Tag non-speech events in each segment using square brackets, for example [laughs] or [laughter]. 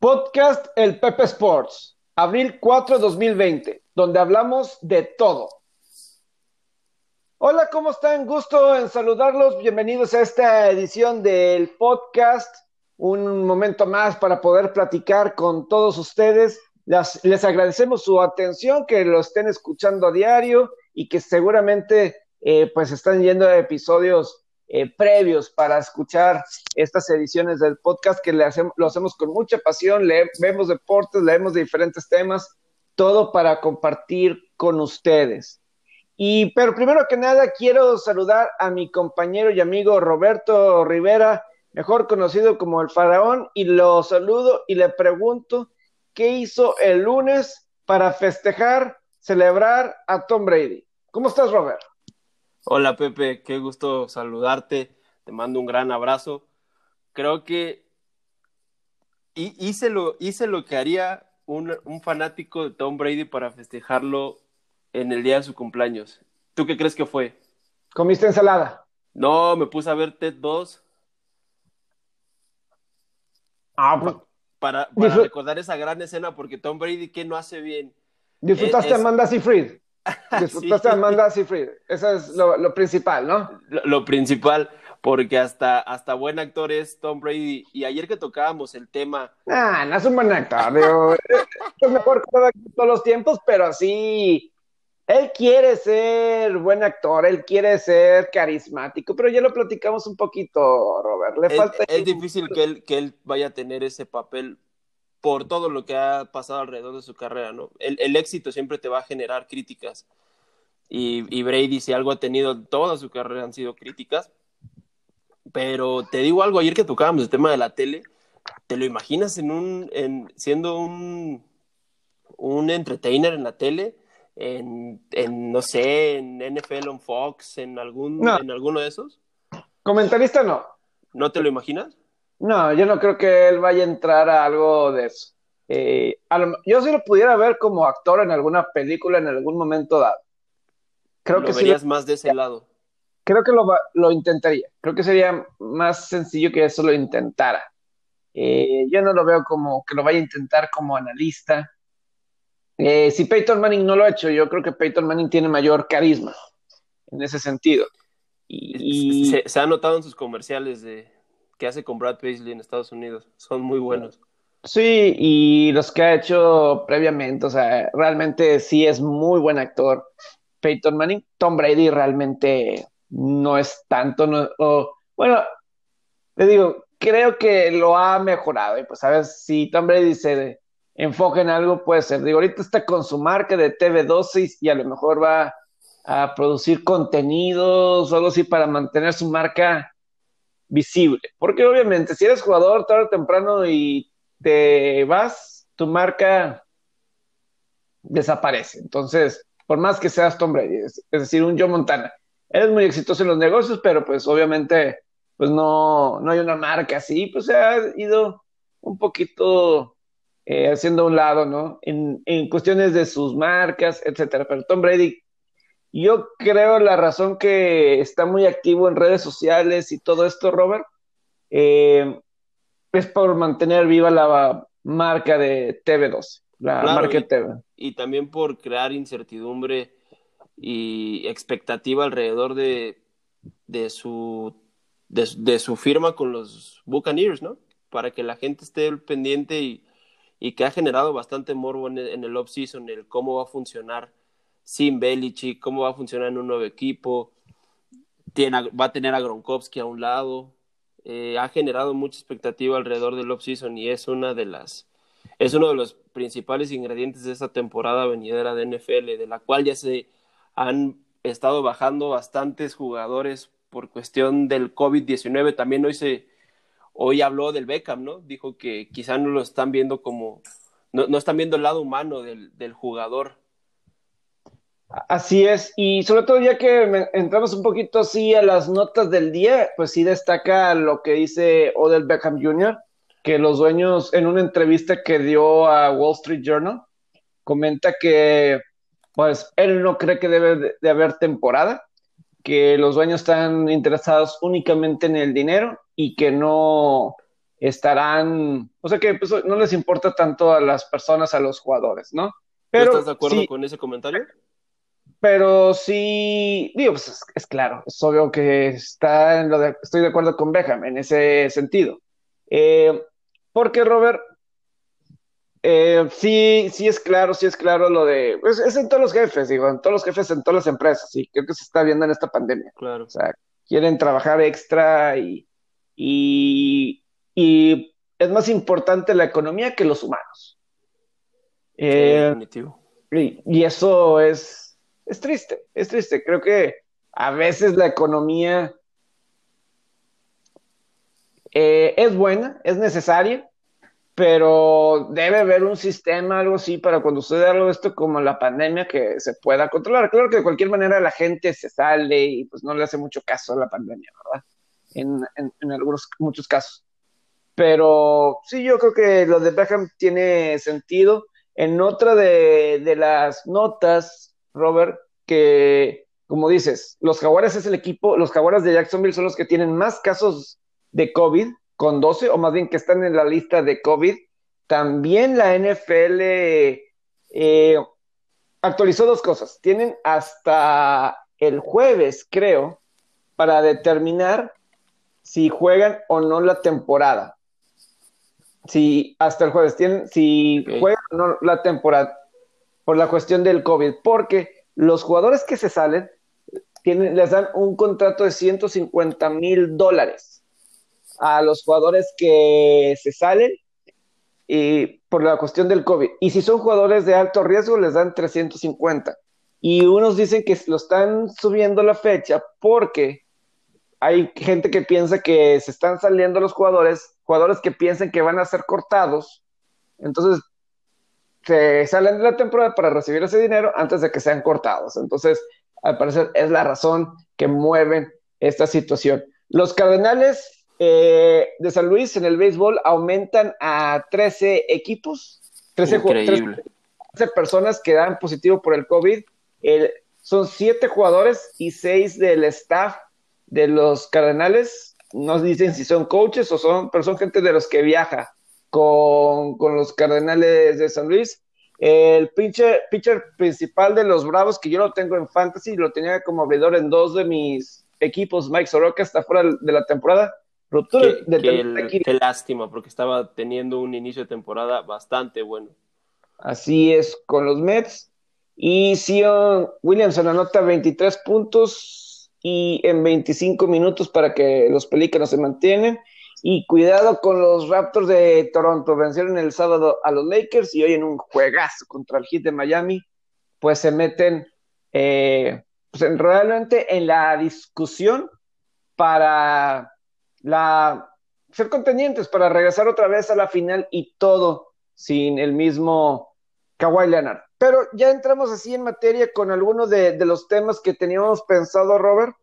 Podcast El Pepe Sports, abril 4 2020, donde hablamos de todo. Hola, ¿cómo están? Gusto en saludarlos. Bienvenidos a esta edición del podcast. Un momento más para poder platicar con todos ustedes. Les, agradecemos su atención, que lo estén escuchando a diario y que seguramente eh, pues están yendo a episodios eh, previos para escuchar estas ediciones del podcast que le hacemos, lo hacemos con mucha pasión, le, vemos deportes, leemos diferentes temas, todo para compartir con ustedes. Y pero primero que nada quiero saludar a mi compañero y amigo Roberto Rivera, mejor conocido como el faraón, y lo saludo y le pregunto qué hizo el lunes para festejar, celebrar a Tom Brady. ¿Cómo estás, Robert? Hola Pepe, qué gusto saludarte, te mando un gran abrazo. Creo que hice lo, hice lo que haría un, fanático de Tom Brady para festejarlo en el día de su cumpleaños. ¿Tú qué crees que fue? ¿Comiste ensalada? No, me puse a ver TED 2. Ah, pues, para, recordar esa gran escena, porque Tom Brady, ¿qué no hace bien? ¿Disfrutaste a Amanda Seyfried? Disfrutaste a Amanda Seyfried. Eso es lo, principal, ¿no? Lo, principal, porque hasta, hasta buen actor es Tom Brady. Y ayer que tocábamos el tema. Ah, no es un buen actor. Digo, [laughs] es mejor que todos los tiempos, pero sí. Él quiere ser buen actor, él quiere ser carismático, pero ya lo platicamos un poquito, Robert. Le es, falta. Es difícil que él, que él vaya a tener ese papel por todo lo que ha pasado alrededor de su carrera, ¿no? El, éxito siempre te va a generar críticas. Y, Brady, si algo ha tenido toda su carrera, han sido críticas. Pero te digo algo, ayer que tocábamos el tema de la tele, ¿te lo imaginas en un, en, siendo un, un entertainer en la tele? En, en, no sé, en NFL on Fox, en, algún, en alguno de esos? Comentarista no. ¿No te lo imaginas? No, yo no creo que él vaya a entrar a algo de eso. Eh, yo sí lo pudiera ver como actor en alguna película en algún momento dado. Creo que verías más de ese lado. Creo que lo, intentaría. Creo que sería más sencillo que eso lo intentara. Eh, yo no lo veo como que lo vaya a intentar como analista. Eh, si Peyton Manning no lo ha hecho, yo creo que Peyton Manning tiene mayor carisma en ese sentido. Y, se ha notado en sus comerciales de, que hace con Brad Paisley en Estados Unidos. Son muy buenos. Sí, y los que ha hecho previamente, o sea, realmente sí es muy buen actor. Peyton Manning, Tom Brady realmente no es tanto, no, bueno, le digo, creo que lo ha mejorado y pues a ver si Tom Brady se enfoca en algo, puede ser. Digo, ahorita está con su marca de TV12 y a lo mejor va a producir contenidos o algo así para mantener su marca visible. Porque obviamente, si eres jugador tarde o temprano y te vas, tu marca desaparece. Entonces, por más que seas Tom Brady, es, decir, un Joe Montana, eres muy exitoso en los negocios, pero pues obviamente, pues no, no hay una marca así, pues se ha ido un poquito eh, haciendo a un lado, ¿no? En, en cuestiones de sus marcas, etcétera. Pero Tom Brady yo creo la razón que está muy activo en redes sociales y todo esto, Robert, eh, es por mantener viva la marca de TV12, la marca TV. Y también por crear incertidumbre y expectativa alrededor de, de su de, su firma con los Buccaneers, ¿no? Para que la gente esté pendiente y, y que ha generado bastante morbo en el, en el off-season, el cómo va a funcionar sin Belichick, cómo va a funcionar en un nuevo equipo, Tiene, va a tener a Gronkowski a un lado, eh, ha generado mucha expectativa alrededor del offseason y es una de las es uno de los principales ingredientes de esta temporada venidera de NFL, de la cual ya se han estado bajando bastantes jugadores por cuestión del COVID-19. También hoy se hoy habló del Beckham, ¿no? Dijo que quizá no lo están viendo como no, no están viendo el lado humano del, del jugador Así es, y sobre todo ya que entramos un poquito así a las notas del día, pues sí destaca lo que dice Odell Beckham Jr., que los dueños en una entrevista que dio a Wall Street Journal, comenta que pues él no cree que debe de, haber temporada, que los dueños están interesados únicamente en el dinero y que no estarán, o sea que pues, no les importa tanto a las personas, a los jugadores, ¿no? Pero, ¿Estás de acuerdo con ese comentario? Pero sí, digo, pues es, claro, es obvio que está en lo de, estoy de acuerdo con Beckham en ese sentido. Eh, porque Robert, eh, sí, sí es claro, sí es claro lo de, pues, es en todos los jefes, digo, en todos los jefes, en todas las empresas, y creo que se está viendo en esta pandemia. Claro. O sea, quieren trabajar extra y, y, y es más importante la economía que los humanos. Eh, definitivo. Y, y, eso es, es triste, es triste. Creo que a veces la economía eh, es buena, es necesaria, pero debe haber un sistema, algo así, para cuando sucede algo de esto como la pandemia que se pueda controlar. Claro que de cualquier manera la gente se sale y pues no le hace mucho caso a la pandemia, ¿verdad? En, en, algunos, muchos casos. Pero sí, yo creo que lo de Beckham tiene sentido. En otra de, de las notas, Robert, que como dices, los Jaguares es el equipo, los Jaguares de Jacksonville son los que tienen más casos de COVID con 12, o más bien que están en la lista de COVID. También la NFL eh, actualizó dos cosas. Tienen hasta el jueves, creo, para determinar si juegan o no la temporada. Si hasta el jueves tienen, si juegan o no la temporada, por la cuestión del COVID, porque los jugadores que se salen les dan un contrato de 150 mil dólares a los jugadores que se salen y por la cuestión del COVID. Y si son jugadores de alto riesgo, les dan 350. Y unos dicen que lo están subiendo la fecha porque hay gente que piensa que se están saliendo los jugadores, jugadores que piensan que van a ser cortados. Entonces, se salen de la temporada para recibir ese dinero antes de que sean cortados. Entonces, al parecer es la razón que mueven esta situación. Los Cardenales eh, de San Luis en el béisbol aumentan a 13 equipos, 13, 13, personas que dan positivo por el COVID. son 7 jugadores y 6 del staff de los Cardenales. Nos dicen si son coaches o son, pero son gente de los que viaja con, con los Cardenales de San Luis. El pitcher, pitcher principal de los Bravos, que yo lo tengo en Fantasy, lo tenía como abridor en dos de mis equipos, Mike Soroka, está fuera de la temporada qué, lástima, porque estaba teniendo un inicio de temporada bastante bueno. Así es, con los Mets. Y Sion Williamson anota 23 puntos y en 25 minutos para que los Pelícanos se mantienen. Y cuidado con los Raptors de Toronto. Vencieron el sábado a los Lakers y hoy en un juegazo contra el Heat de Miami, pues se meten eh, pues realmente en la discusión para la ser contendientes para regresar otra vez a la final y todo sin el mismo Kawhi Leonard. Pero ya entramos así en materia con algunos de, los temas que teníamos pensado, Robert.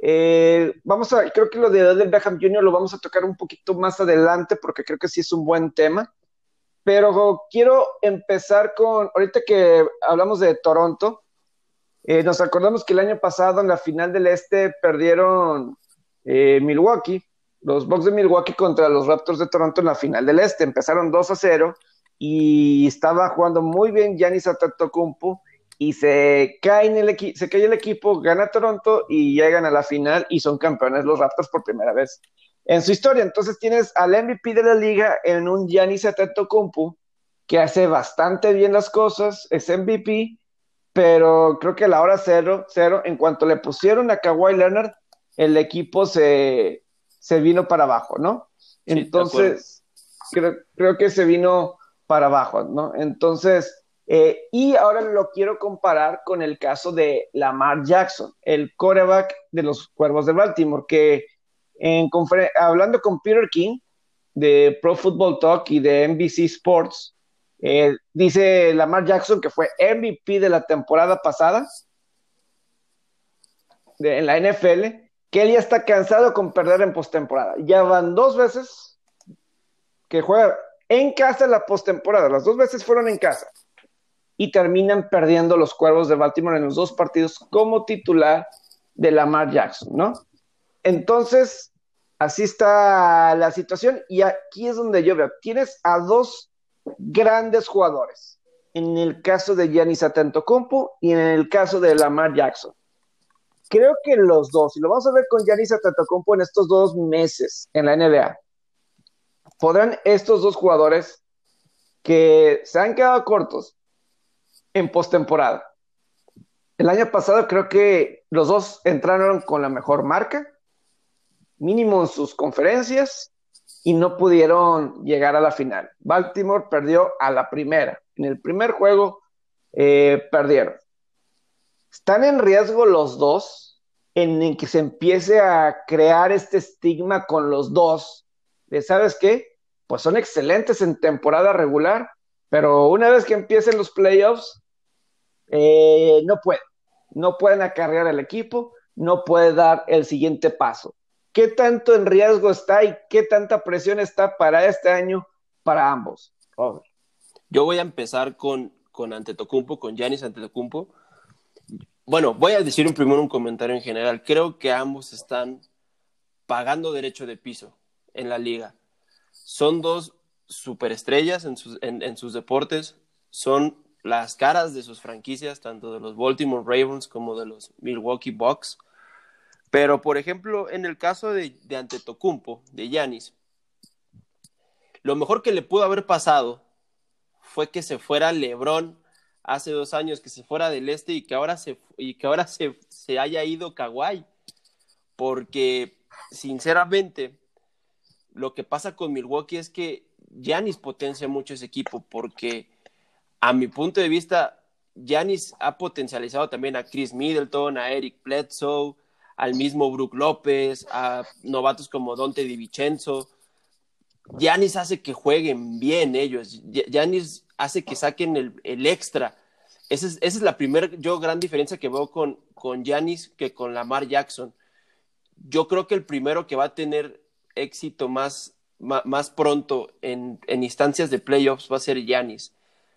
Eh, vamos a, creo que lo de Odell Beckham Jr. lo vamos a tocar un poquito más adelante porque creo que sí es un buen tema. Pero quiero empezar con, ahorita que hablamos de Toronto, eh, nos acordamos que el año pasado en la final del Este perdieron eh, Milwaukee los Bucks de Milwaukee contra los Raptors de Toronto en la final del Este. Empezaron 2 a 0 y estaba jugando muy bien Giannis Antetokounmpo y se cae, en el se cae el equipo, gana Toronto y llegan a la final y son campeones los Raptors por primera vez en su historia. Entonces tienes al MVP de la liga en un Giannis Antetokounmpo que hace bastante bien las cosas, es MVP, pero creo que a la hora cero, cero, en cuanto le pusieron a Kawhi Leonard, el equipo se, se vino para abajo, ¿no? Entonces, creo, que se vino para abajo, ¿no? Entonces, eh, y ahora lo quiero comparar con el caso de Lamar Jackson, el quarterback de los Cuervos de Baltimore, que en hablando con Peter King de Pro Football Talk y de NBC Sports, eh, dice Lamar Jackson que fue MVP de la temporada pasada en la NFL que él ya está cansado con perder en postemporada. Ya van dos veces que juega en casa la postemporada, las dos veces fueron en casa y terminan perdiendo los Cuervos de Baltimore en los dos partidos como titular de Lamar Jackson, ¿no? Entonces, Así está la situación y aquí es donde yo veo, tienes a dos grandes jugadores, en el caso de Giannis Antetokounmpo y en el caso de Lamar Jackson. Creo que los dos, y lo vamos a ver con Giannis Antetokounmpo en estos dos meses en la NBA, podrán estos dos jugadores que se han quedado cortos en postemporada. El año pasado creo que los dos entraron con la mejor marca, mínimo en sus conferencias, y no pudieron llegar a la final. Baltimore perdió a la primera. En el primer juego eh, perdieron. Están en riesgo los dos en, que se empiece a crear este estigma con los dos. De, ¿Sabes qué? Pues son excelentes en temporada regular, pero una vez que empiecen los playoffs, eh, no pueden. No pueden acarrear el equipo, no puede dar el siguiente paso. ¿Qué tanto en riesgo está y qué tanta presión está para este año para ambos? Yo voy a empezar con, con Antetokounmpo, con Giannis Antetokounmpo. Bueno, voy a decir primero un comentario en general. Creo que ambos están pagando derecho de piso en la liga. Son dos superestrellas en sus, en sus deportes. Son las caras de sus franquicias, tanto de los Baltimore Ravens como de los Milwaukee Bucks. Pero, por ejemplo, en el caso de, de Antetokounmpo, de Yanis, lo mejor que le pudo haber pasado fue que se fuera LeBron hace dos años, que se fuera del este y que ahora se, y que ahora se, se haya ido Kawhi. Porque, sinceramente, lo que pasa con Milwaukee es que Yanis potencia mucho ese equipo, porque a mi punto de vista, Yanis ha potencializado también a Chris Middleton, a Eric Bledsoe, al mismo Brook López, a novatos como Dante Di Vincenzo. Yanis hace que jueguen bien ellos. Yanis hace que saquen el, extra. Esa es, la primera yo gran diferencia que veo con con Giannis que con Lamar Jackson. Yo creo que el primero que va a tener éxito más, más, pronto en, en, instancias de playoffs va a ser Yanis.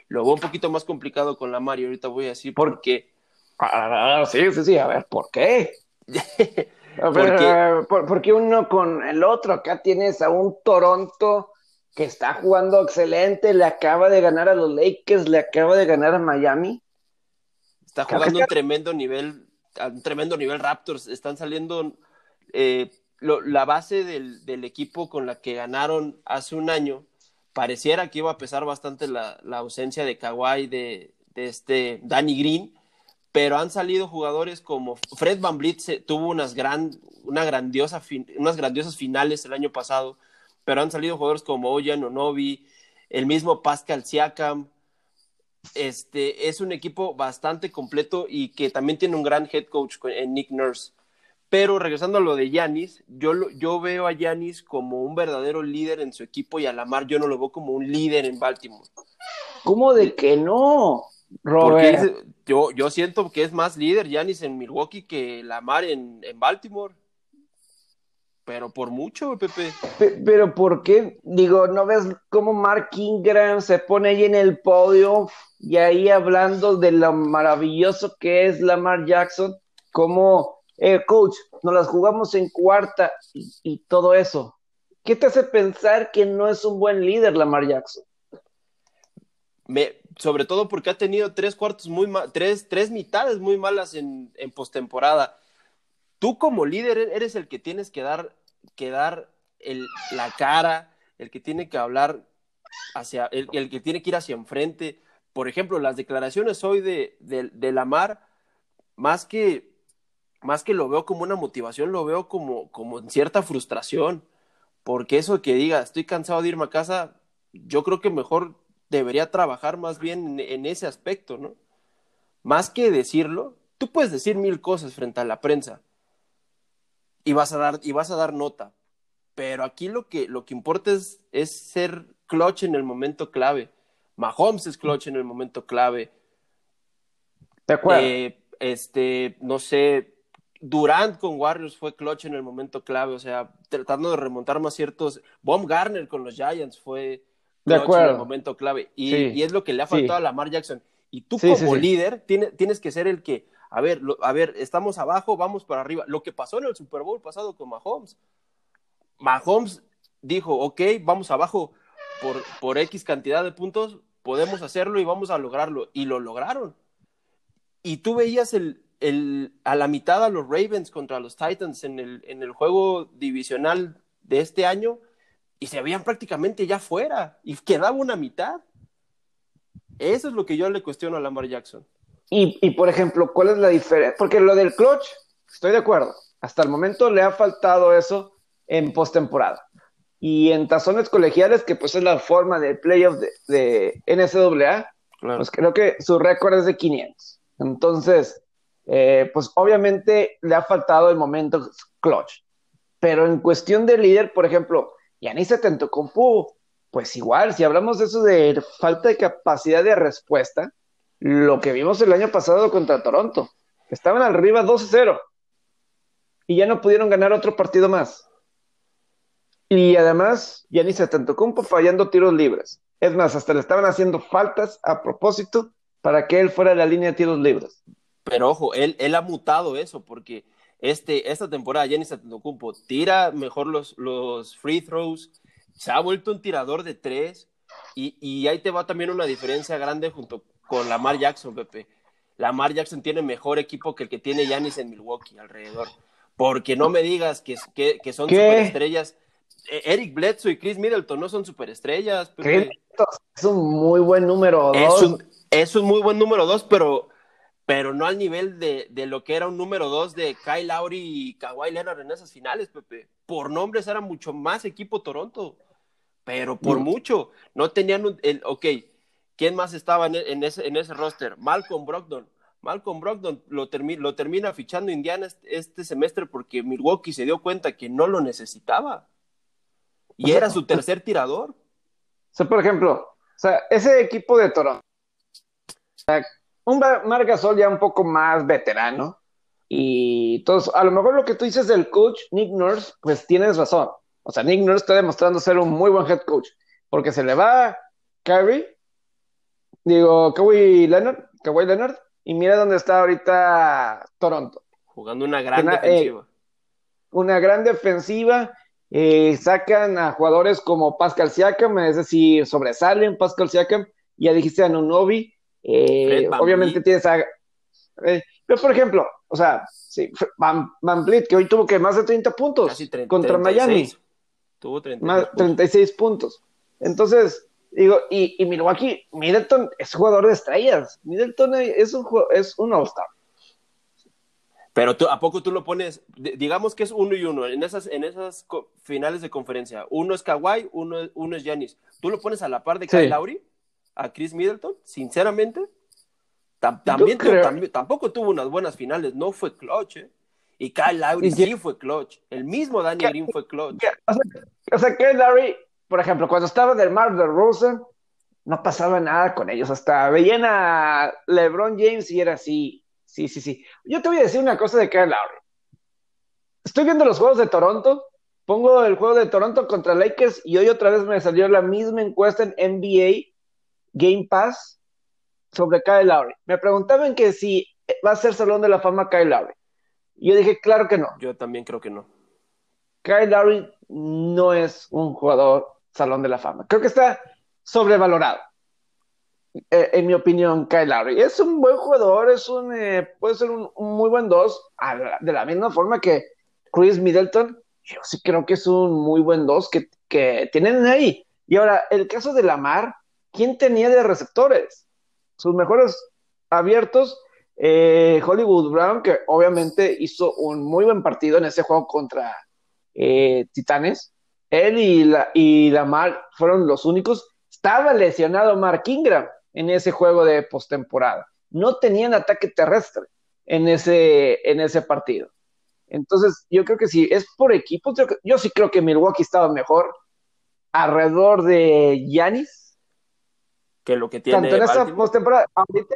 Lo veo un poquito más complicado con Lamar y ahorita voy a decir por, qué. Ah, sí, sí, sí, a ver, ¿por qué? [laughs] porque, porque uno con el otro, acá tienes a un Toronto que está jugando excelente, le acaba de ganar a los Lakers, le acaba de ganar a Miami. Está jugando un tremendo nivel, un tremendo nivel Raptors, están saliendo eh, la base del, del, equipo con la que ganaron hace un año, pareciera que iba a pesar bastante la, la ausencia de Kawhi, de, este Danny Green, pero han salido jugadores como Fred Van Vliet tuvo unas, gran, una grandiosa unas grandiosas finales el año pasado, pero han salido jugadores como Oyan Onobi, el mismo Pascal Siakam. Este es un equipo bastante completo y que también tiene un gran head coach en Nick Nurse. Pero regresando a lo de Yanis, yo, yo veo a Yanis como un verdadero líder en su equipo y a Lamar yo no lo veo como un líder en Baltimore. ¿Cómo de que no? Robert. yo, yo siento que es más líder Yanis en Milwaukee que Lamar en, en Baltimore. Pero por mucho, Pepe. Pero ¿por qué? Digo, ¿no ves cómo Mark Ingram se pone ahí en el podio y ahí hablando de lo maravilloso que es Lamar Jackson? Como, eh, coach, nos las jugamos en cuarta y, todo eso. ¿Qué te hace pensar que no es un buen líder Lamar Jackson? Sobre todo porque ha tenido tres cuartos muy tres, tres mitades muy malas en, en postemporada. Tú como líder eres el que tienes que dar, que dar la cara, el que tiene que hablar hacia, el, el, que tiene que ir hacia enfrente. Por ejemplo, las declaraciones hoy de, de, de Lamar, más que, más que lo veo como una motivación, lo veo como, como en cierta frustración. Porque eso que diga, estoy cansado de irme a casa, yo creo que mejor debería trabajar más bien en, ese aspecto, ¿no? Más que decirlo, tú puedes decir mil cosas frente a la prensa y vas a dar, y vas a dar nota, pero aquí lo que, lo que importa es, es ser clutch en el momento clave. Mahomes es clutch en el momento clave. De acuerdo. Eh, este, no sé, Durant con Warriors fue clutch en el momento clave, o sea, tratando de remontar más ciertos. Bomb Garner con los Giants fue de acuerdo. en el momento clave. Y, es lo que le ha faltado a Lamar Jackson. Y tú como líder tienes que ser el que, a ver, a ver, estamos abajo, vamos para arriba. Lo que pasó en el Super Bowl pasado con Mahomes. Mahomes dijo, ok, vamos abajo por, por X cantidad de puntos, podemos hacerlo y vamos a lograrlo. Y lo lograron. Y tú veías el, el, a la mitad a los Ravens contra los Titans en el, en el juego divisional de este año y se veían prácticamente ya fuera y quedaba una mitad. Eso es lo que yo le cuestiono a Lamar Jackson. Y, y por ejemplo, ¿cuál es la diferencia? Porque lo del clutch, estoy de acuerdo. Hasta el momento le ha faltado eso en postemporada. Y en tazones colegiales, que pues es la forma de playoff de, de NCAA, pues creo que su récord es de 500. Entonces, eh, pues obviamente le ha faltado el momento clutch. Pero en cuestión de líder, por ejemplo, Yanis Antetokounmpo, pues igual, si hablamos de eso de falta de capacidad de respuesta, lo que vimos el año pasado contra Toronto, estaban arriba 2-0 y ya no pudieron ganar otro partido más. Y además, Yanis Antetokounmpo fallando tiros libres. Es más, hasta le estaban haciendo faltas a propósito para que él fuera de la línea de tiros libres. Pero ojo, él, él ha mutado eso porque este, esta temporada Jenny Antetokounmpo tira mejor los, los free throws, se ha vuelto un tirador de tres y, y ahí te va también una diferencia grande junto con Lamar Jackson, Pepe. Lamar Jackson tiene mejor equipo que el que tiene Yanis en Milwaukee alrededor. Porque no me digas que, que, que son superestrellas. E, Eric Bledsoe y Chris Middleton no son superestrellas. Pepe. Es un muy buen número dos. Es un, es un muy buen número dos, pero pero no al nivel de, de, lo que era un número dos de Kyle Lowry y Kawhi Leonard en esas finales, Pepe. Por nombres era mucho más equipo Toronto, pero por mucho. No tenían un, el, ok, ¿quién más estaba en, en, ese, en ese roster? Malcolm Brogdon. Malcolm Brogdon lo, termi lo termina fichando Indiana este, este, semestre porque Milwaukee se dio cuenta que no lo necesitaba. Y o sea, era su tercer tirador. O sea, por ejemplo, o sea, ese equipo de Toronto, un Marc Gasol ya un poco más veterano. Y todos, a lo mejor lo que tú dices del coach, Nick Nurse, pues tienes razón. O sea, Nick Nurse está demostrando ser un muy buen head coach. Porque se le va Kyrie, digo, Kawhi Leonard, Kawhi Leonard, y mira dónde está ahorita Toronto. Jugando una gran una, defensiva. Eh, una gran defensiva. Eh, sacan a jugadores como Pascal Siakam, es decir, sobresalen Pascal Siakam. Ya dijiste a Nunobi, eh, obviamente tienes a. Eh, pero por ejemplo, o sea, sí, Van, Van Vliet, que hoy tuvo que más de 30 puntos 30, contra 36. Miami. Tuvo 36 más, 36 puntos. Entonces, digo, y, y, Milwaukee, Middleton es jugador de estrellas. Middleton es un, es un All-Star. Pero tú, ¿a poco tú lo pones? Digamos que es uno y uno. En esas, en esas finales de conferencia, uno es Kawhi, uno, uno es Giannis. ¿Tú lo pones a la par de Kyle sí. Lowry? A Chris Middleton, sinceramente. Tam también, tam tampoco tuvo unas buenas finales, no fue clutch, ¿eh? Y Kyle Lowry sí fue clutch. El mismo Danny Green fue clutch. O sea, o sea, Lowry, por ejemplo, cuando estaba del Mar de Rosen, no pasaba nada con ellos. Hasta veían a LeBron James y era así. Sí, sí, sí. Yo te voy a decir una cosa de Kyle Lowry. Estoy viendo los juegos de Toronto. Pongo el juego de Toronto contra Lakers y hoy otra vez me salió la misma encuesta en NBA Game Pass sobre Kyle Lowry. Me preguntaban que si va a ser Salón de la Fama Kyle Lowry. Y yo dije, claro que no. Yo también creo que no. Kyle Lowry no es un jugador Salón de la Fama. Creo que está sobrevalorado. Eh, en mi opinión, Kyle Lowry. Es un buen jugador, es un, eh, puede ser un, un, muy buen dos, de la misma forma que Chris Middleton. Yo sí creo que es un muy buen dos que, que tienen ahí. Y ahora, el caso de Lamar, ¿quién tenía de receptores? Sus mejores abiertos, eh, Hollywood Brown, que obviamente hizo un muy buen partido en ese juego contra eh, Titanes. Él y, la, y Lamar fueron los únicos. Estaba lesionado Mark Ingram en ese juego de postemporada. No tenían ataque terrestre en ese, en ese partido. Entonces, yo creo que si es por equipos, yo, yo sí creo que Milwaukee estaba mejor alrededor de Yanis que lo que tiene. Tanto en esa postemporada, ahorita,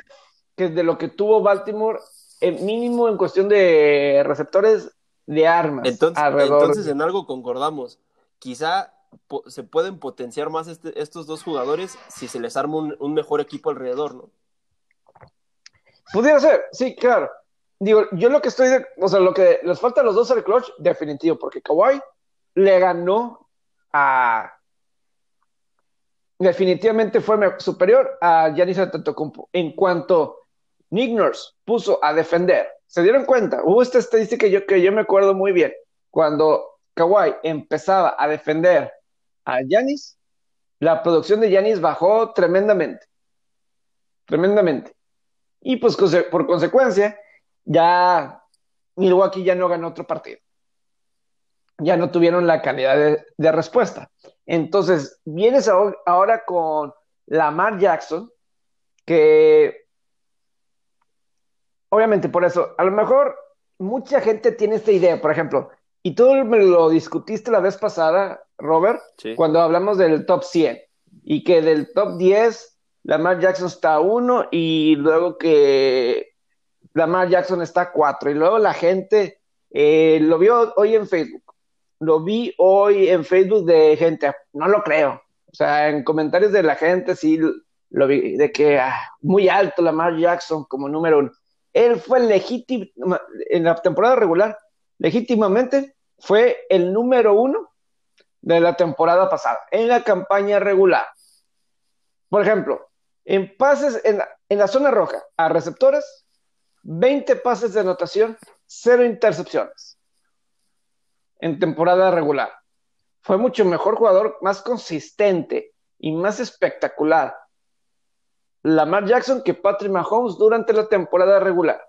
que de lo que tuvo Baltimore, el mínimo en cuestión de receptores de armas. Entonces, entonces en algo concordamos. Quizá se pueden potenciar más este, estos dos jugadores si se les arma un, un, mejor equipo alrededor, ¿no? Pudiera ser, sí, claro. Digo, yo lo que estoy, de, o sea, lo que les falta a los dos al clutch, definitivo, porque Kawhi le ganó a definitivamente fue superior a Giannis Antetokounmpo en cuanto Nick Nurse puso a defender. ¿Se dieron cuenta? Hubo esta estadística que yo, que yo me acuerdo muy bien. Cuando Kawhi empezaba a defender a Giannis, la producción de Giannis bajó tremendamente. Tremendamente. Y pues por consecuencia, ya Milwaukee ya no ganó otro partido. Ya no tuvieron la calidad de, respuesta. Entonces, vienes ahora con Lamar Jackson, que obviamente por eso, a lo mejor mucha gente tiene esta idea, por ejemplo, y tú me lo discutiste la vez pasada, Robert, cuando hablamos del top 100, y que del top 10, Lamar Jackson está a 1 y luego que Lamar Jackson está a 4, y luego la gente eh, lo vio hoy en Facebook, lo vi hoy en Facebook de gente, no lo creo, o sea, en comentarios de la gente sí lo vi, de que ah, muy alto Lamar Jackson como número uno. Él fue legítimo, en la temporada regular, legítimamente fue el número uno de la temporada pasada, en la campaña regular. Por ejemplo, en pases en la, zona roja a receptores, 20 pases de anotación, cero intercepciones en temporada regular. Fue mucho mejor jugador, más consistente y más espectacular Lamar Jackson que Patrick Mahomes durante la temporada regular.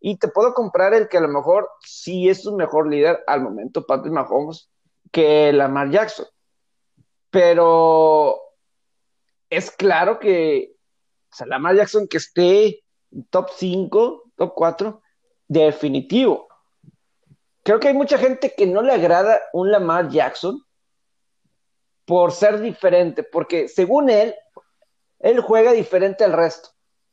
Y te puedo comprar el que a lo mejor sí es un mejor líder al momento, Patrick Mahomes, que Lamar Jackson. Pero es claro que o Lamar Jackson que esté top 5, top 4, definitivo. Creo que hay mucha gente que no le agrada un Lamar Jackson por ser diferente, porque según él, él juega diferente al resto.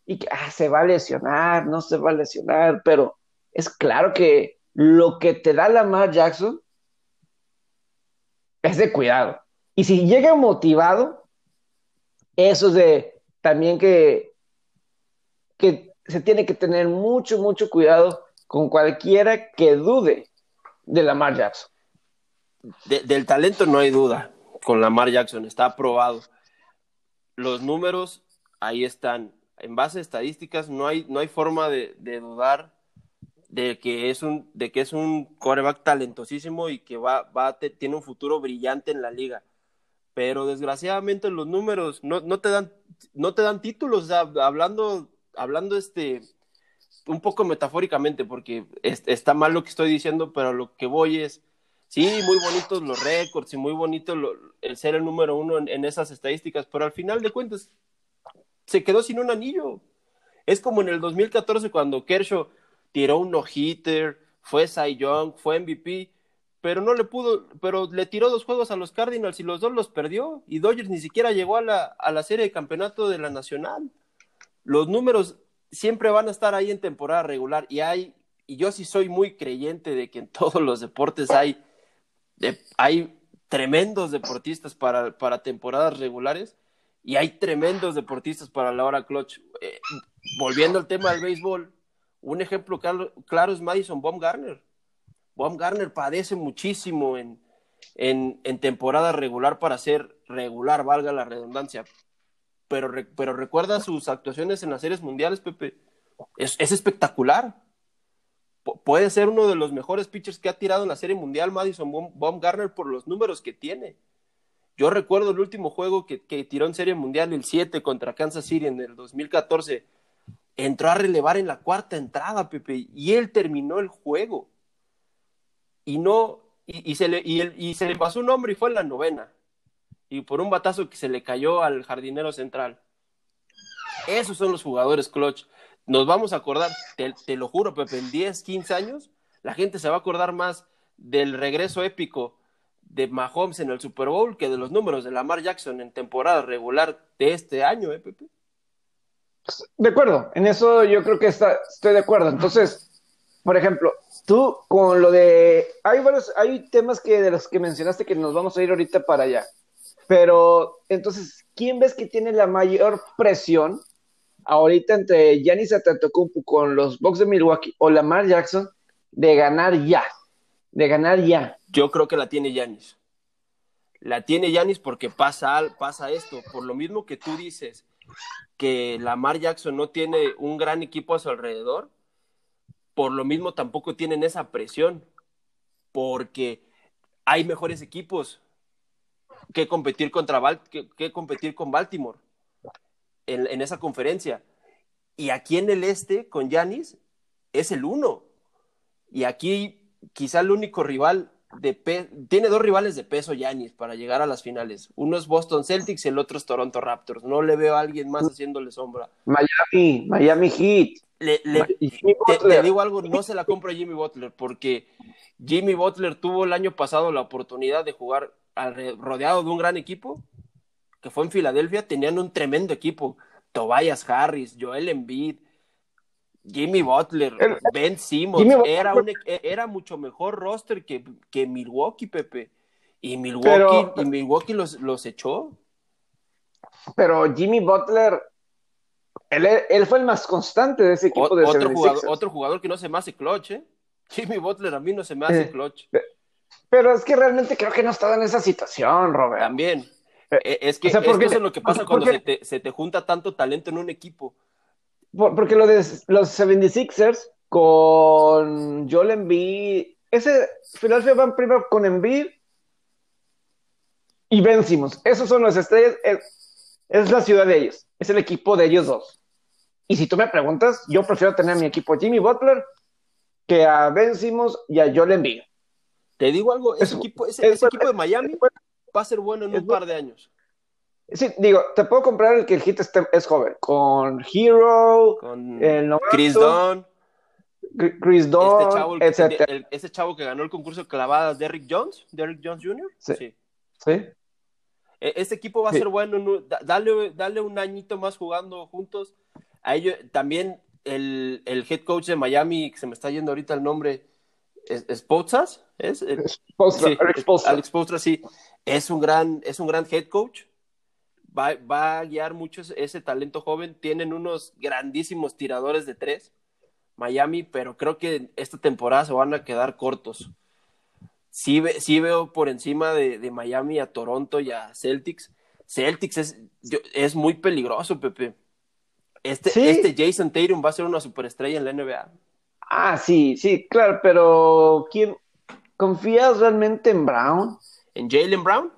Y que ah, se va a lesionar, no se va a lesionar, pero es claro que lo que te da Lamar Jackson es de cuidado. Y si llega motivado, eso es de también que, que se tiene que tener mucho, mucho cuidado con cualquiera que dude de Lamar Jackson. del talento no hay duda con Lamar Jackson, está aprobado los números ahí están. En base a estadísticas, no hay, no hay forma de, dudar de que es un, de que es un coreback talentosísimo y que va, va tiene un futuro brillante en la liga. Pero desgraciadamente los números no, no te dan, no te dan títulos, hablando, hablando este un poco metafóricamente, porque está mal lo que estoy diciendo, pero lo que voy es, sí, muy bonitos los récords y muy bonito el ser el número uno en, esas estadísticas, pero al final de cuentas se quedó sin un anillo. Es como en el 2014 cuando Kershaw tiró un no-hitter, fue Cy Young, fue MVP, pero no le pudo, pero le tiró dos juegos a los Cardinals y los dos los perdió y Dodgers ni siquiera llegó a la, a la serie de campeonato de la Nacional. Los números siempre van a estar ahí en temporada regular y hay, y yo sí soy muy creyente de que en [laughs] todos los deportes hay hay tremendos deportistas para, para, temporadas regulares y hay tremendos deportistas para la hora clutch. Eh, volviendo al tema del béisbol, un ejemplo claro, es Madison Baumgartner. Baumgartner padece muchísimo en, en, en, temporada regular para ser regular, valga la redundancia. Pero, pero recuerda sus actuaciones en las series mundiales, Pepe. Es, es espectacular puede ser uno de los mejores pitchers que ha tirado en la Serie Mundial Madison Baumgartner por los números que tiene. Yo recuerdo el último juego que, tiró en Serie Mundial, el 7 contra Kansas City en el 2014. Entró a relevar en la cuarta entrada, Pepe, y él terminó el juego. Y no, y, se, le, y, se le pasó un hombre y fue en la novena. Y por un batazo que se le cayó al jardinero central. Esos son los jugadores clutch nos vamos a acordar, te, lo juro, Pepe, en 10, 15 años, la gente se va a acordar más del regreso épico de Mahomes en el Super Bowl que de los números de Lamar Jackson en temporada regular de este año, ¿eh, Pepe? De acuerdo, en eso yo creo que está, estoy de acuerdo. Entonces, por ejemplo, tú con lo de, hay varios, hay temas que de los que mencionaste que nos vamos a ir ahorita para allá, pero entonces, ¿quién ves que tiene la mayor presión ahorita entre Giannis Antetokounmpo con los Bucks de Milwaukee o Lamar Jackson de ganar ya. de ganar ya. Yo creo que la tiene Yanis. La tiene Yanis porque pasa, pasa esto. Por lo mismo que tú dices que Lamar Jackson no tiene un gran equipo a su alrededor, por lo mismo tampoco tienen esa presión. Porque hay mejores equipos que competir contra que, competir con Baltimore en, en, esa conferencia. Y aquí en el este, con Yanis, es el uno. Y aquí quizá el único rival de tiene dos rivales de peso Yanis para llegar a las finales. Uno es Boston Celtics y el otro es Toronto Raptors. No le veo a alguien más haciéndole sombra. Miami, Miami Heat. Le, te, digo algo, no se la compra Jimmy Butler porque Jimmy Butler tuvo el año pasado la oportunidad de jugar rodeado de un gran equipo, que fue en Filadelfia, tenían un tremendo equipo. Tobias Harris, Joel Embiid, Jimmy Butler, Ben Simmons, era, un, e, era mucho mejor roster que, que Milwaukee, Pepe. Y Milwaukee, y Milwaukee los, los echó. Pero Jimmy Butler, él, él, fue el más constante de ese equipo de otro jugador, otro jugador que no se me hace clutch, ¿eh? Jimmy Butler a mí no se me hace clutch. Pero es que realmente creo que no estaba en esa situación, Robert. También. Eh, eh, es que, eso es lo que pasa cuando se te, se te junta tanto talento en un equipo porque lo de los 76ers con Joel Embiid, ese Philadelphia van primero con Embiid y vencimos. Esos son los estrellas, es, la ciudad de ellos, es el equipo de ellos dos. Y si tú me preguntas, yo prefiero tener a mi equipo Jimmy Butler que a Vencimos y a Joel Embiid. Te digo algo, ese, equipo, ese, equipo de Miami va a ser bueno en un par de años. Sí, digo, te puedo comprar el que el hit es joven, con Hero, con el Chris Dunn, Chris Dunn, este chavo, ese chavo que ganó el concurso de clavadas, Derrick Jones, Derrick Jones Jr. Sí. Sí. E, este equipo va a ser bueno, dale, dale un añito más jugando juntos. A ellos también el, el, head coach de Miami, que se me está yendo ahorita el nombre, ¿es, ¿es ¿Es? Alex Postra, sí. Es un gran, es un gran head coach va, a guiar mucho ese talento joven. Tienen unos grandísimos tiradores de tres, Miami, pero creo que esta temporada se van a quedar cortos. Sí, sí veo por encima de, Miami a Toronto y a Celtics. Celtics es, es muy peligroso, Pepe. Este, este Jason Tatum va a ser una superestrella en la NBA. Ah, sí, sí, claro, pero ¿quién confías realmente en Brown? ¿En Jalen Brown?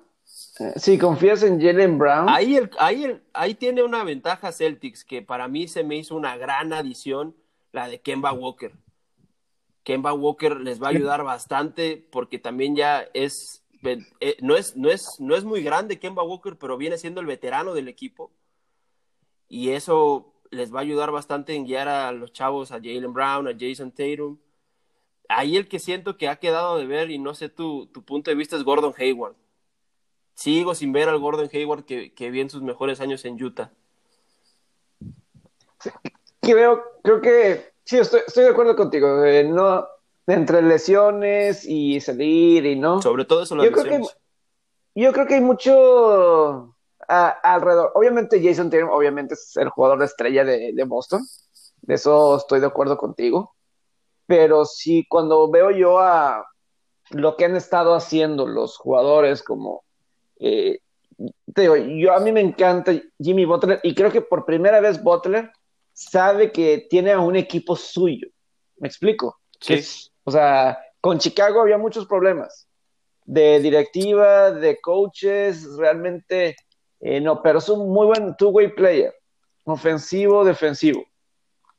Si confías en Jalen Brown. Ahí, el, ahí, ahí tiene una ventaja Celtics que para mí se me hizo una gran adición, la de Kemba Walker. Kemba Walker les va a ayudar bastante porque también ya es, eh, no es, no es, no es muy grande Kemba Walker, pero viene siendo el veterano del equipo. Y eso les va a ayudar bastante en guiar a los chavos, a Jalen Brown, a Jason Tatum. Ahí el que siento que ha quedado de ver, y no sé tu, tu punto de vista, es Gordon Hayward sigo sin ver al Gordon Hayward que, que vi en sus mejores años en Utah. creo, creo que sí, estoy, estoy de acuerdo contigo. no, entre lesiones y salir y no. Sobre todo eso, las yo creo que Yo creo que hay mucho alrededor. Obviamente, Jason Tatum, obviamente, es el jugador de estrella de, de Boston. De eso estoy de acuerdo contigo. Pero sí, cuando veo yo a lo que han estado haciendo los jugadores como eh, te digo, yo a mí me encanta Jimmy Butler y creo que por primera vez Butler sabe que tiene a un equipo suyo. ¿Me explico? Sí. o sea, con Chicago había muchos problemas de directiva, de coaches, realmente eh, no, pero es un muy buen two-way player, ofensivo, defensivo.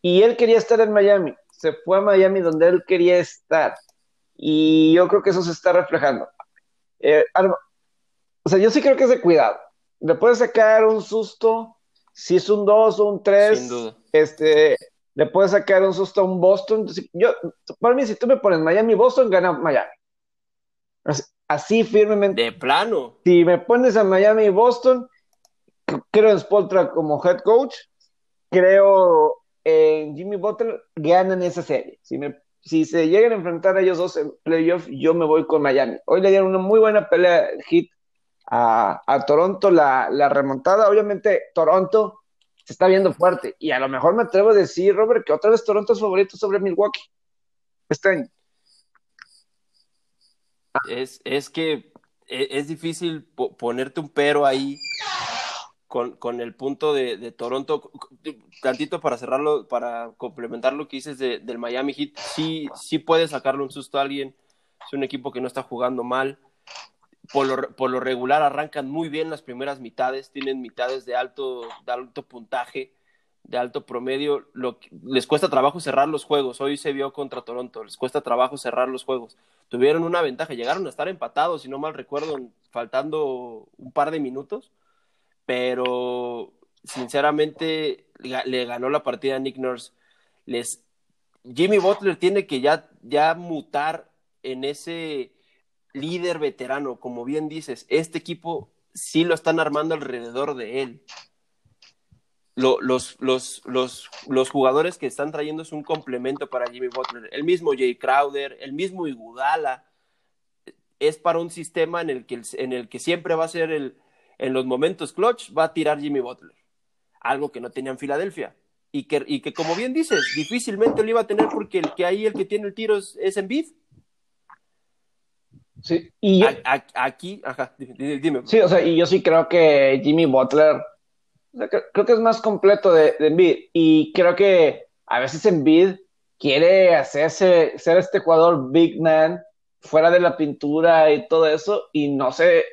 Y él quería estar en Miami, se fue a Miami donde él quería estar. Y yo creo que eso se está reflejando. Eh, o sea, yo sí creo que es de cuidado. Le puedes sacar un susto, si es un 2 o un 3, este, le puedes sacar un susto a un Boston. Yo, para mí, si tú me pones Miami-Boston, gana Miami. Así firmemente. De plano. Si me pones a Miami y Boston, creo en Spoltra como head coach, creo en Jimmy Butler, ganan esa serie. Si, me, si se llegan a enfrentar a ellos dos en playoff, yo me voy con Miami. Hoy le dieron una muy buena pelea hit a, Toronto la, remontada. Obviamente, Toronto se está viendo fuerte. Y a lo mejor me atrevo a decir, Robert, que otra vez Toronto es favorito sobre Milwaukee. Este es, es que e, es, difícil ponerte un pero ahí con, con el punto de, Toronto. Tantito para cerrarlo, para complementar lo que dices de, del Miami Heat, sí, sí puede sacarle un susto a alguien. Es un equipo que no está jugando mal. Por lo, por lo regular arrancan muy bien las primeras mitades, tienen mitades de alto, de alto puntaje de alto promedio, lo, les cuesta trabajo cerrar los juegos. Hoy se vio contra Toronto, les cuesta trabajo cerrar los juegos. Tuvieron una ventaja, llegaron a estar empatados, si no mal recuerdo, faltando un par de minutos, pero sinceramente le ganó la partida a Nick Nurse. Les, Jimmy Butler tiene que ya, ya mutar en ese líder veterano, como bien dices, este equipo sí lo están armando alrededor de él los, los, los, los, jugadores que están trayendo es un complemento para Jimmy Butler. El mismo Jay Crowder, el mismo Igudala, es para un sistema en el que, en el que siempre va a ser el, en los momentos clutch, va a tirar Jimmy Butler. Algo que no tenía en Filadelfia. Y que, y que como bien dices, difícilmente lo iba a tener porque el que ahí el que tiene el tiro es, es Embiid. Sí, y aquí, ajá, dime. Sí, o sea, y yo sí creo que Jimmy Butler creo que es más completo de, de Embiid. Y creo que a veces Embiid quiere hacerse, ser este jugador big man fuera de la pintura y todo eso, y no sé,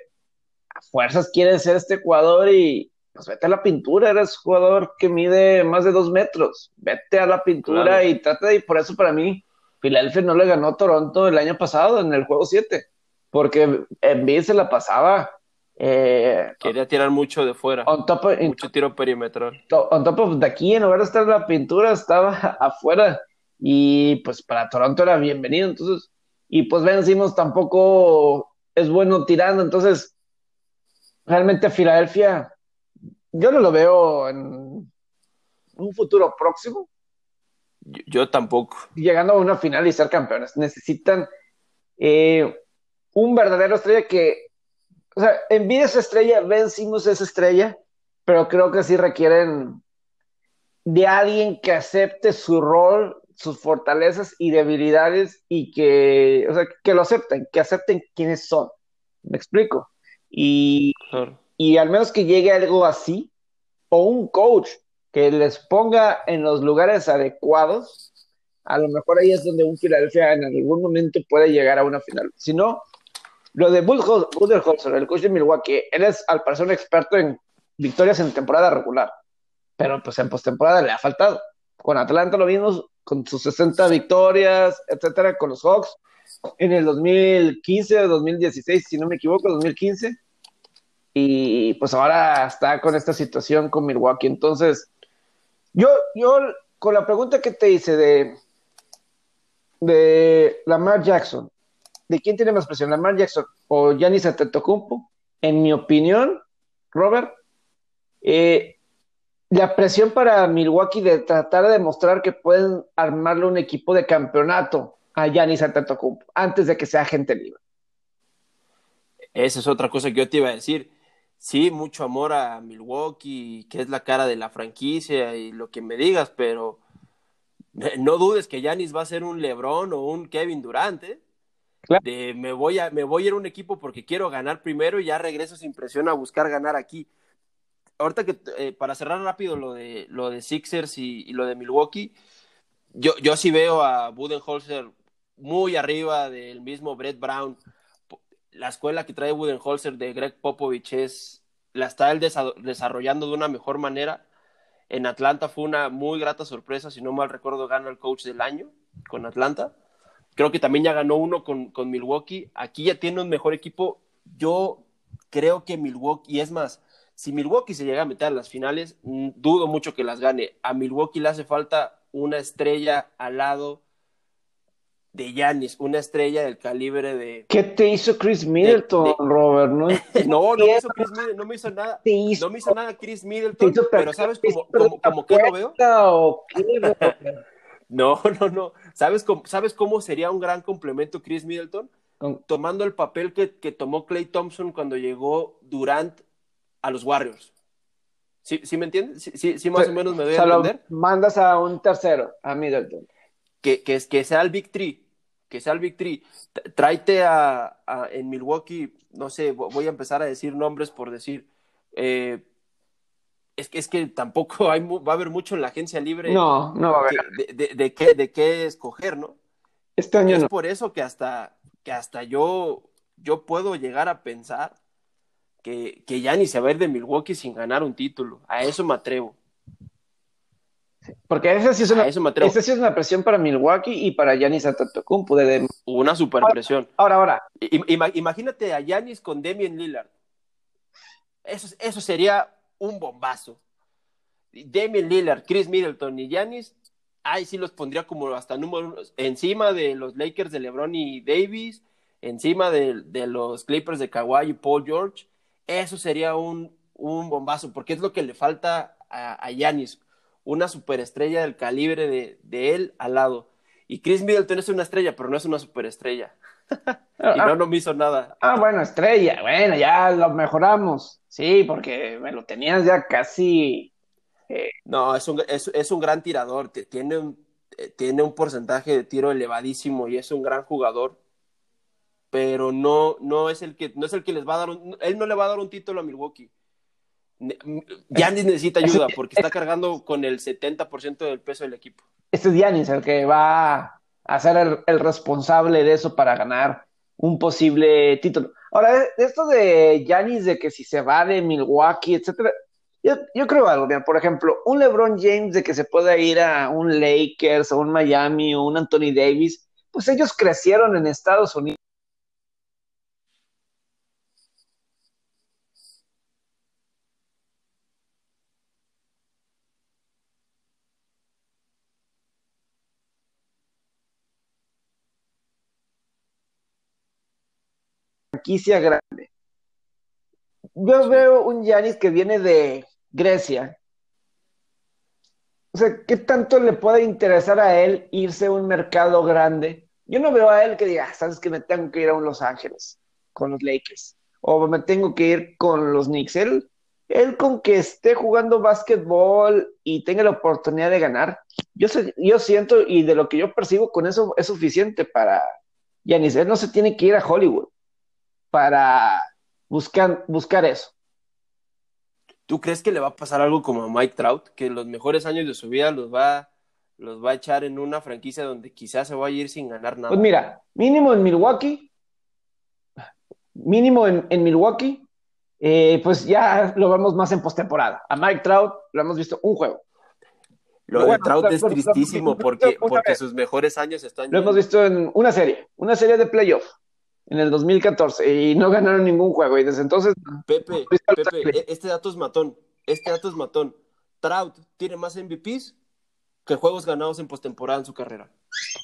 a fuerzas quiere ser este jugador y pues vete a la pintura, eres jugador que mide más de dos metros, vete a la pintura y trata de, y por eso para mí, Philadelphia no le ganó a Toronto el año pasado en el juego 7, porque Embiid se la pasaba eh, Quería tirar mucho de fuera. mucho tiro perimetral. On top of de aquí, en lugar de estar en la pintura, estaba [laughs] afuera. Y pues para Toronto era bienvenido. Entonces, y pues vencimos tampoco es bueno tirando. Entonces, realmente Filadelfia, yo no lo veo en un futuro próximo. Yo, tampoco. Llegando a una final y ser campeones. Necesitan eh, un verdadero estrella que o sea, envidia esa estrella, vencimos esa estrella, pero creo que sí requieren de alguien que acepte su rol, sus fortalezas y debilidades y que, o sea, que lo acepten, que acepten quiénes son. ¿Me explico? Y, y al menos que llegue algo así, o un coach que les ponga en los lugares adecuados, a lo mejor ahí es donde un Philadelphia en algún momento puede llegar a una final. Si no, lo de Budenholzer, el coach de Milwaukee, él es al parecer un experto en victorias en temporada regular, pero pues en postemporada le ha faltado. Con Atlanta lo vimos con sus 60 victorias, etcétera, con los Hawks en el 2015 o 2016, si no me equivoco, 2015. Y pues ahora está con esta situación con Milwaukee. Entonces, yo, yo con la pregunta que te hice de, de Lamar Jackson, ¿de quién tiene más presión, Lamar Jackson o Giannis Antetokounmpo? En mi opinión, Robert, eh, la presión para Milwaukee de tratar de demostrar que pueden armarle un equipo de campeonato a Giannis Antetokounmpo antes de que sea gente libre. Esa es otra cosa que yo te iba a decir. Sí, mucho amor a Milwaukee, que es la cara de la franquicia y lo que me digas, pero no dudes que Giannis va a ser un LeBron o un Kevin Durant, ¿eh? De me voy, a, me voy a ir a un equipo porque quiero ganar primero y ya regreso sin presión a buscar ganar aquí. Ahorita que, eh, para cerrar rápido lo de, lo de Sixers y, lo de Milwaukee, yo, yo sí veo a Budenholzer muy arriba del mismo Brett Brown. La escuela que trae Budenholzer de Greg Popovich es, la está él desarrollando de una mejor manera. En Atlanta fue una muy grata sorpresa, si no mal recuerdo, ganó el coach del año con Atlanta. Creo que también ya ganó uno con, con Milwaukee. Aquí ya tiene un mejor equipo. Yo creo que Milwaukee, y es más, si Milwaukee se llega a meter a las finales, mm, dudo mucho que las gane. A Milwaukee le hace falta una estrella al lado de Yanis, una estrella del calibre de. ¿Qué te hizo Chris Middleton, Robert? No, [laughs] no, no me hizo Chris Middleton, no me hizo nada. No me hizo nada Chris Middleton, pero ¿sabes cómo, cómo, cómo que lo veo? [laughs] No, no, no. ¿Sabes cómo, ¿Sabes cómo sería un gran complemento Chris Middleton? Tomando el papel que, que tomó Clay Thompson cuando llegó Durant a los Warriors. ¿Sí, ¿sí me entiendes? ¿Sí, sí, más o menos me doy a entender? Mandas a un tercero, a Middleton. Que, que, que sea el Big Three. que sea el Big Three. Tráete a, en Milwaukee, no sé, voy a empezar a decir nombres por decir. Eh, es que, es que tampoco hay, va a haber mucho en la agencia libre. No, no va a haber. De, de, qué, de qué escoger, ¿no? Este año es por eso que hasta, que hasta yo, yo puedo llegar a pensar que, que ya ni se va a ir de Milwaukee sin ganar un título. A eso me atrevo. Porque esa sí es una, esa sí es una presión para Milwaukee y para Yanis Antetokounmpo. De... Una super presión. Ahora, ahora. imagínate a Yanis con Demian Lillard. Eso, eso sería un bombazo. Damian Lillard, Chris Middleton y Yanis, ahí sí los pondría como hasta número encima de los Lakers de LeBron y Davis, encima de, los Clippers de Kawhi y Paul George. Eso sería un, un bombazo, porque es lo que le falta a Yanis, una superestrella del calibre de, de, él al lado. Y Chris Middleton es una estrella, pero no es una superestrella. Y no, no me hizo nada. Ah, bueno, estrella, bueno, ya lo mejoramos. Sí, porque me lo tenías ya casi. Eh, no, es un, es, es un gran tirador, tiene un, eh, tiene un porcentaje de tiro elevadísimo y es un gran jugador, pero no, no, es el que, no es el que les va a dar un, él no le va a dar un título a Milwaukee. Giannis necesita ayuda porque está cargando con el 70% del peso del equipo. Este es Giannis el que va a ser el, el responsable de eso para ganar un posible título. Ahora, esto de Giannis, de que si se va de Milwaukee, etcétera, yo, creo algo, bien, por ejemplo, un LeBron James de que se pueda ir a un Lakers, o un Miami, o un Anthony Davis, pues ellos crecieron en Estados Unidos. Franquicia grande. Yo veo un Yanis que viene de Grecia. O sea, ¿qué tanto le puede interesar a él irse a un mercado grande? Yo no veo a él que diga, ah, sabes que me tengo que ir a un Los Ángeles con los Lakers o me tengo que ir con los Knicks. Él, él con que esté jugando básquetbol y tenga la oportunidad de ganar, yo, yo siento y de lo que yo percibo con eso es suficiente para Yanis. Él no se tiene que ir a Hollywood para buscar, buscar eso. ¿Tú crees que le va a pasar algo como a Mike Trout, que los mejores años de su vida los va, los va a echar en una franquicia donde quizás se va a ir sin ganar nada? Pues mira, mínimo en Milwaukee, mínimo en, Milwaukee, eh, pues ya lo vemos más en postemporada. A Mike Trout lo hemos visto un juego. Lo de Trout es tristísimo [laughs] porque, porque sus mejores años están. Lo hemos visto en una serie, una serie de playoff en el 2014 y no ganaron ningún juego y desde entonces... Pepe, Pepe, este dato es matón, este dato es matón. Trout tiene más MVPs que juegos ganados en postemporada en su carrera.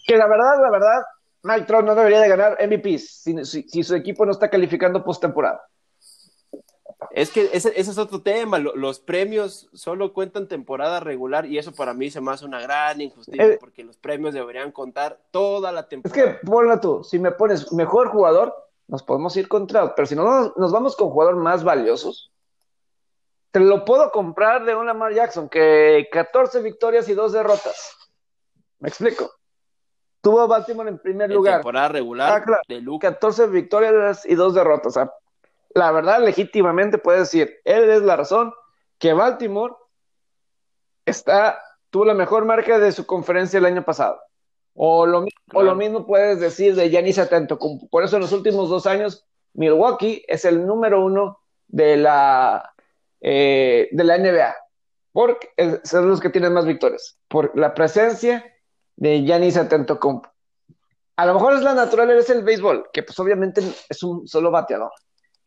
Que la verdad, la verdad, Mike Trout no debería de ganar MVPs si, su equipo no está calificando postemporada. Es que ese, es otro tema. Los premios solo cuentan temporada regular y eso para mí se me hace una gran injusticia eh, porque los premios deberían contar toda la temporada. Es que, ponla tú, si me pones mejor jugador, nos podemos ir con Trout, pero si no nos vamos con jugadores más valiosos, te lo puedo comprar de un Lamar Jackson que 14 victorias y 2 derrotas. ¿Me explico? Tuvo Baltimore en primer lugar. Temporada regular ah, de 14 victorias y 2 derrotas. O la verdad, legítimamente puede decir, él es la razón que Baltimore está, tuvo la mejor marca de su conferencia el año pasado. O lo, o lo mismo puedes decir de Giannis Atento. Por eso en los últimos dos años, Milwaukee es el número uno de la, eh, de la NBA. Porque son los que tienen más victorias. Por la presencia de Giannis Atento. A lo mejor es la natural, es el béisbol, que pues obviamente es un solo bateador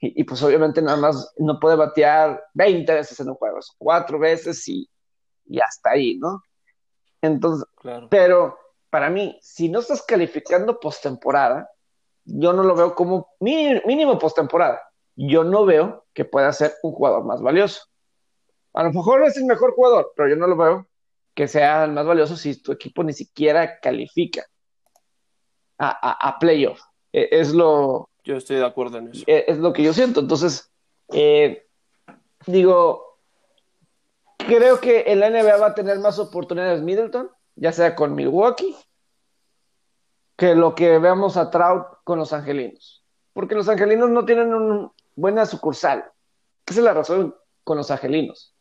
y, pues obviamente nada más no puede batear 20 veces en un juego, cuatro veces y, y hasta ahí, ¿no? Entonces, pero para mí, si no estás calificando postemporada, yo no lo veo como mínimo postemporada. Yo no veo que pueda ser un jugador más valioso. A lo mejor es el mejor jugador, pero yo no lo veo que sea el más valioso si tu equipo ni siquiera califica a, a, a playoff. E, es lo, yo estoy de acuerdo en eso. Eh, es lo que yo siento. Entonces, eh, digo, creo que en la NBA va a tener más oportunidades Middleton, ya sea con Milwaukee, que lo que veamos a Trout con los angelinos. Porque los angelinos no tienen una buena sucursal. Esa es la razón con los angelinos.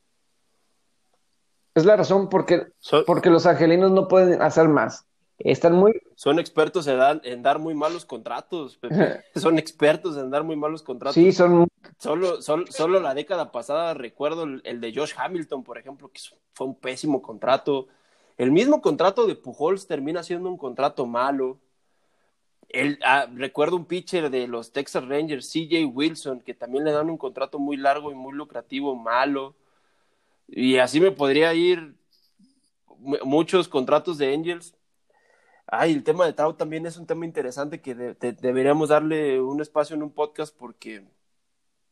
Es la razón porque, porque los angelinos no pueden hacer más. Están muy... Son expertos en dar, en dar muy malos contratos, Pepe. [laughs] son expertos en dar muy malos contratos. Sí, son... Solo, solo, solo la década pasada recuerdo el, de Josh Hamilton, por ejemplo, que fue un pésimo contrato. El mismo contrato de Pujols termina siendo un contrato malo. El, ah, recuerdo un pitcher de los Texas Rangers, CJ Wilson, que también le dan un contrato muy largo y muy lucrativo, malo. Y así me podría ir muchos contratos de Angels Ay, el tema de Trout también es un tema interesante que deberíamos darle un espacio en un podcast porque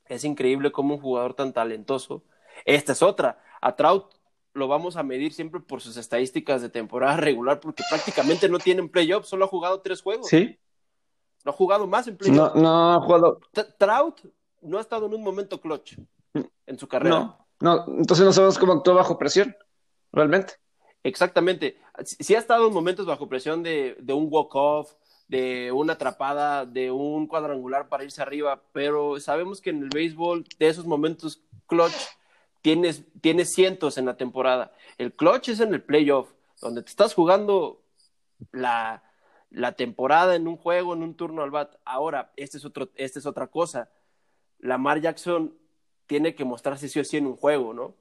es increíble cómo un jugador tan talentoso. Esta es otra. A Trout lo vamos a medir siempre por sus estadísticas de temporada regular porque prácticamente no tiene playoffs, solo ha jugado tres juegos. Sí. No ha jugado más en playoffs. No, no ha jugado. Trout no ha estado en un momento clutch en su carrera. No, no, entonces no sabemos cómo actuó bajo presión, realmente. Exactamente. Sí ha estado en momentos bajo presión de, un walk-off, de una atrapada, de un cuadrangular para irse arriba, pero sabemos que en el béisbol, de esos momentos clutch, tienes, tienes cientos en la temporada. El clutch es en el playoff, donde te estás jugando la, la temporada en un juego, en un turno al bat. Ahora, este es, otro, esta es otra cosa. Lamar Jackson tiene que mostrarse sí o sí en un juego, ¿no?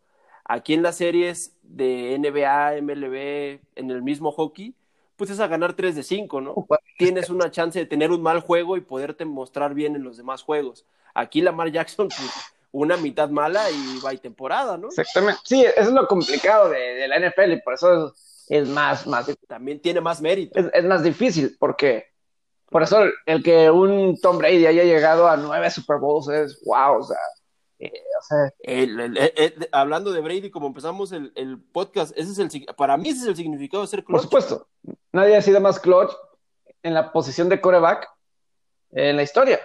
Aquí en las series de NBA, MLB, en el mismo hockey, pues es a ganar 3 de 5, ¿no? [laughs] Tienes una chance de tener un mal juego y poderte mostrar bien en los demás juegos. Aquí Lamar Jackson, pues, una mitad mala y va y temporada, ¿no? Exactamente. Sí, eso es lo complicado de, la NFL y por eso es, más, más. También tiene más mérito. Es, es, más difícil porque, por eso el que un Tom Brady haya llegado a nueve Super Bowls es wow, o sea, eh, hablando de Brady, como empezamos el, podcast, ese es el, para mí ese es el significado de ser clutch. Por supuesto, nadie ha sido más clutch en la posición de coreback en la historia.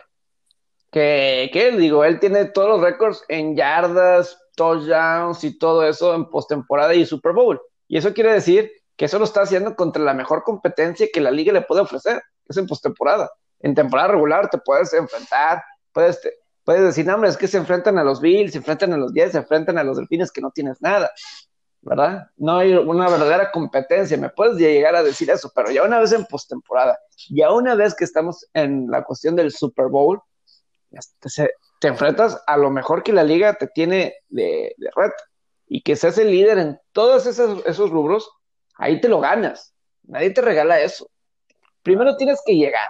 Que, que él, digo, él tiene todos los récords en yardas, touchdowns y todo eso en postemporada y Super Bowl. Y eso quiere decir que eso lo está haciendo contra la mejor competencia que la liga le puede ofrecer, que es en postemporada. En temporada regular te puedes enfrentar, puedes puedes decir, no, hombre, es que se enfrentan a los Bills, se enfrentan a los Jets, se enfrentan a los Delfines que no tienes nada, ¿verdad? No hay una verdadera competencia, me puedes llegar a decir eso, pero ya una vez en postemporada, ya una vez que estamos en la cuestión del Super Bowl, te, te enfrentas a lo mejor que la liga te tiene de, de red y que seas el líder en todos esos, esos rubros, ahí te lo ganas, nadie te regala eso. Primero tienes que llegar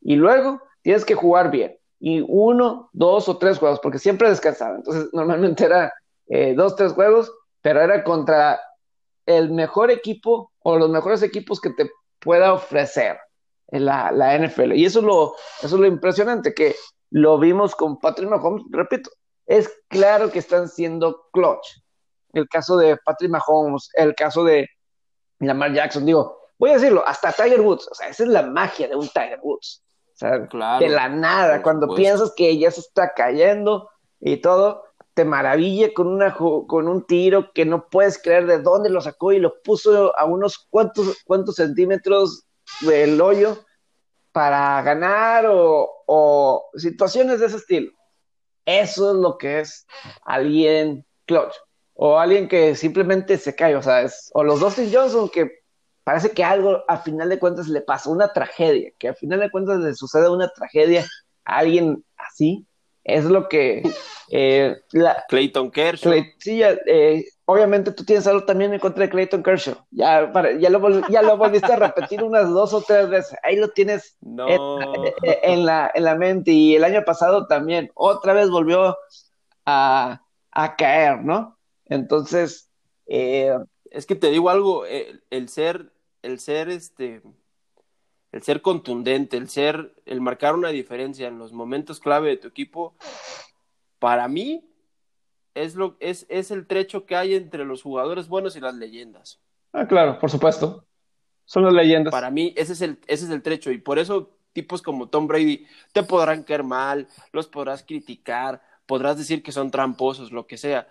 y luego tienes que jugar bien y uno, dos o tres juegos, porque siempre descansaba. Entonces, normalmente era eh, dos, tres juegos, pero era contra el mejor equipo o los mejores equipos que te pueda ofrecer la, la NFL. Y eso es, lo, eso es lo impresionante, que lo vimos con Patrick Mahomes, repito, es claro que están siendo clutch. El caso de Patrick Mahomes, el caso de Lamar Jackson, digo, voy a decirlo, hasta Tiger Woods, o sea, esa es la magia de un Tiger Woods de la nada, cuando piensas que ya se está cayendo y todo, te maravilla con, una, con un tiro que no puedes creer de dónde lo sacó y lo puso a unos cuantos, cuantos centímetros del hoyo para ganar o, o situaciones de ese estilo. Eso es lo que es alguien clutch o alguien que simplemente se cae, o sea, es, o los Dustin Johnson que parece que algo a final de cuentas le pasa, una tragedia, que a final de cuentas le sucede una tragedia a alguien así, es lo que... Eh, Clayton Kershaw. sí, eh, obviamente tú tienes algo también en contra de Clayton Kershaw, ya, ya, lo, ya lo volviste a repetir [laughs] unas dos o tres veces, ahí lo tienes en, la, en la mente y el año pasado también, otra vez volvió a, a caer, ¿no? Entonces... Eh, es que te digo algo, el ser el ser este el ser contundente, el ser, el marcar una diferencia en los momentos clave de tu equipo, para mí es lo es, es el trecho que hay entre los jugadores buenos y las leyendas. Ah, claro, por supuesto. Son las leyendas. Para mí ese es el ese es el trecho y por eso tipos como Tom Brady te podrán caer mal, los podrás criticar, podrás decir que son tramposos, lo que sea,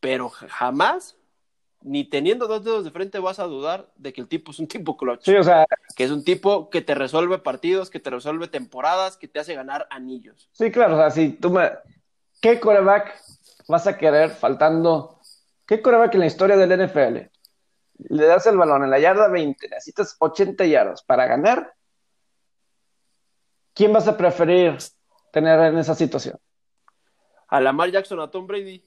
pero jamás ni teniendo dos dedos de frente vas a dudar de que el tipo es un tipo clutch. Sí, o sea, que es un tipo que te resuelve partidos, que te resuelve temporadas, que te hace ganar anillos. Sí, claro, o sea, si tú me... ¿Qué coreback vas a querer faltando? ¿Qué coreback en la historia del NFL? Le das el balón en la yarda 20, necesitas 80 yardas para ganar. ¿Quién vas a preferir tener en esa situación? A Lamar Jackson, a Tom Brady.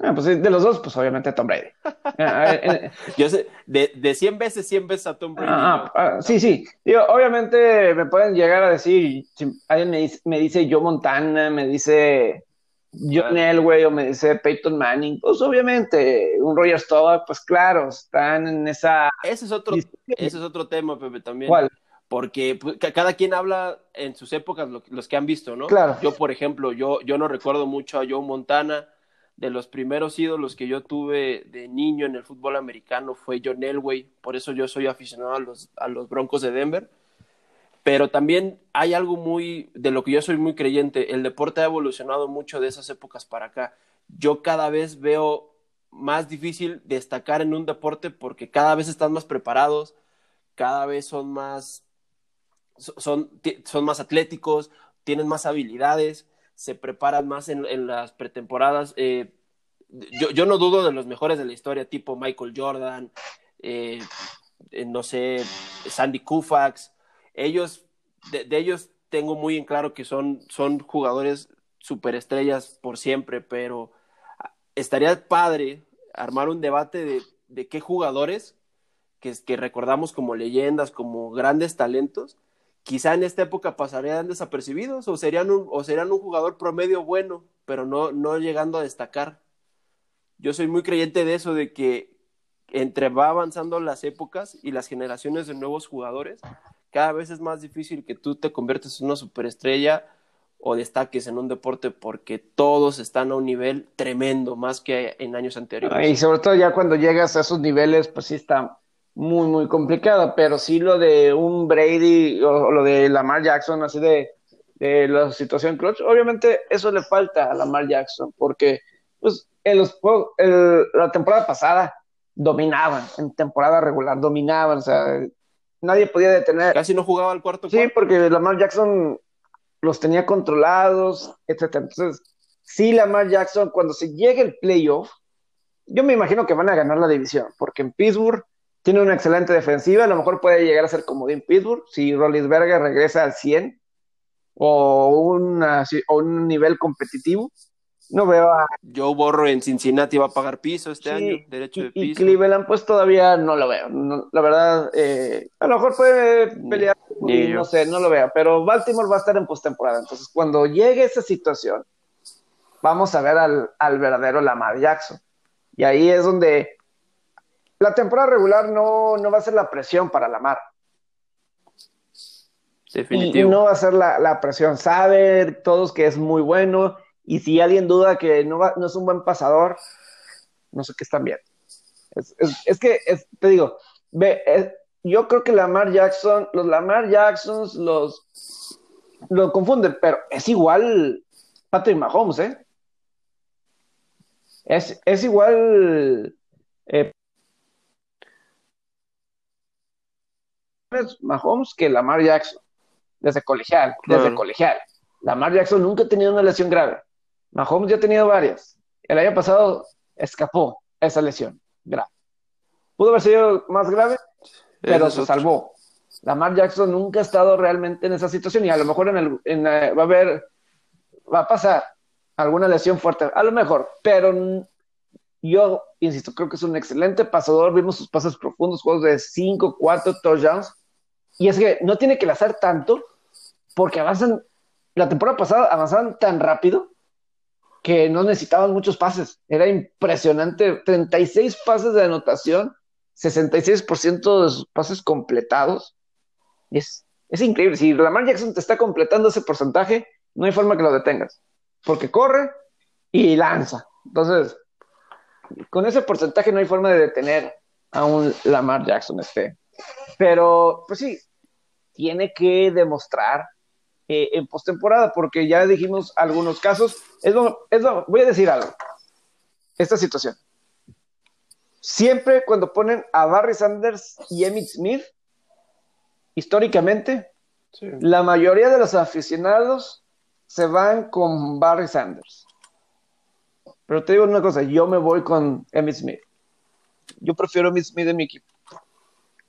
Ah, pues de los dos, pues obviamente Tom Brady. [laughs] Ah, eh, eh, Yo sé, de, de 100 veces, 100 veces a Tom Brady. Ah, ah, sí, sí. Digo, obviamente me pueden llegar a decir, si alguien me dice, me dice Joe Montana, me dice John Elway o me dice Peyton Manning, pues obviamente un Roger Staubach, pues claro, están en esa... Ese es otro, ese es otro tema, Pepe, también. ¿Cuál? Porque pues, cada quien habla en sus épocas los que han visto, ¿no? Claro. Yo, por ejemplo, yo, yo no recuerdo mucho a Joe Montana, de los primeros ídolos que yo tuve de niño en el fútbol americano fue John Elway, por eso yo soy aficionado a los, a los Broncos de Denver. Pero también hay algo muy, de lo que yo soy muy creyente, el deporte ha evolucionado mucho de esas épocas para acá. Yo cada vez veo más difícil destacar en un deporte porque cada vez están más preparados, cada vez son más, son, son más atléticos, tienen más habilidades se preparan más en, las pretemporadas. Eh, yo, yo, no dudo de los mejores de la historia, tipo Michael Jordan, eh, eh, no sé, Sandy Koufax. Ellos, de, ellos tengo muy en claro que son, son jugadores superestrellas por siempre, pero estaría padre armar un debate de, de qué jugadores que, que recordamos como leyendas, como grandes talentos, quizá en esta época pasarían desapercibidos o serían un, o serían un jugador promedio bueno, pero no, no llegando a destacar. Yo soy muy creyente de eso, de que entre va avanzando las épocas y las generaciones de nuevos jugadores, cada vez es más difícil que tú te conviertas en una superestrella o destaques en un deporte porque todos están a un nivel tremendo, más que en años anteriores. Y sobre todo ya cuando llegas a esos niveles, pues sí está muy, muy complicada, pero sí lo de un Brady o, lo de Lamar Jackson, así de, de, la situación clutch, obviamente eso le falta a Lamar Jackson, porque pues en los el, la temporada pasada dominaban, en temporada regular dominaban, o sea, nadie podía detener. Casi no jugaba al cuarto. Sí, porque Lamar Jackson los tenía controlados, etcétera. Entonces, sí, Lamar Jackson, cuando se llegue el playoff, yo me imagino que van a ganar la división, porque en Pittsburgh tiene una excelente defensiva, a lo mejor puede llegar a ser como Dean Pittsburgh si Rollinsberger regresa al 100 o, una, o un nivel competitivo. No veo a... Joe Borro en Cincinnati va a pagar piso este año, derecho de piso. Y Cleveland, pues todavía no lo veo. la verdad, eh, a lo mejor puede pelear, no sé, no lo veo. Pero Baltimore va a estar en postemporada. Entonces, cuando llegue esa situación, vamos a ver al, al verdadero Lamar Jackson. Y ahí es donde la temporada regular no, no va a ser la presión para la mar. Definitivo. Y, no va a ser la, presión. Sabe todos que es muy bueno. Y si alguien duda que no, no es un buen pasador, no sé qué están bien. Es, que, te digo, ve, yo creo que Lamar Jackson, los Lamar Jacksons los lo confunden, pero es igual Patrick Mahomes, ¿eh? Es, es igual eh, Mahomes que Lamar Jackson, desde colegial, desde colegial. Lamar Jackson nunca ha tenido una lesión grave. Mahomes ya ha tenido varias. El año pasado escapó esa lesión grave. Pudo haber sido más grave, pero se salvó. Lamar Jackson nunca ha estado realmente en esa situación y a lo mejor en el, va a haber, va a pasar alguna lesión fuerte, a lo mejor, pero yo insisto, creo que es un excelente pasador. Vimos sus pases profundos, juegos de 5, 4 touchdowns. Y es que no tiene que lanzar tanto porque avanzan. La temporada pasada avanzaban tan rápido que no necesitaban muchos pases. Era impresionante. 36 pases de anotación, 66% de sus pases completados. Es, es increíble. Si Lamar Jackson te está completando ese porcentaje, no hay forma que lo detengas. Porque corre y lanza. Entonces, con ese porcentaje no hay forma de detener a un Lamar Jackson este. Pero, pues sí, tiene que demostrar eh, en postemporada, porque ya dijimos algunos casos. Es voy a decir algo. Esta situación. siempre cuando ponen a Barry Sanders y Emmitt Smith, históricamente, la mayoría de los aficionados se van con Barry Sanders. Pero te digo una cosa, yo me voy con Emmitt Smith. Yo prefiero Emmitt Smith en mi equipo.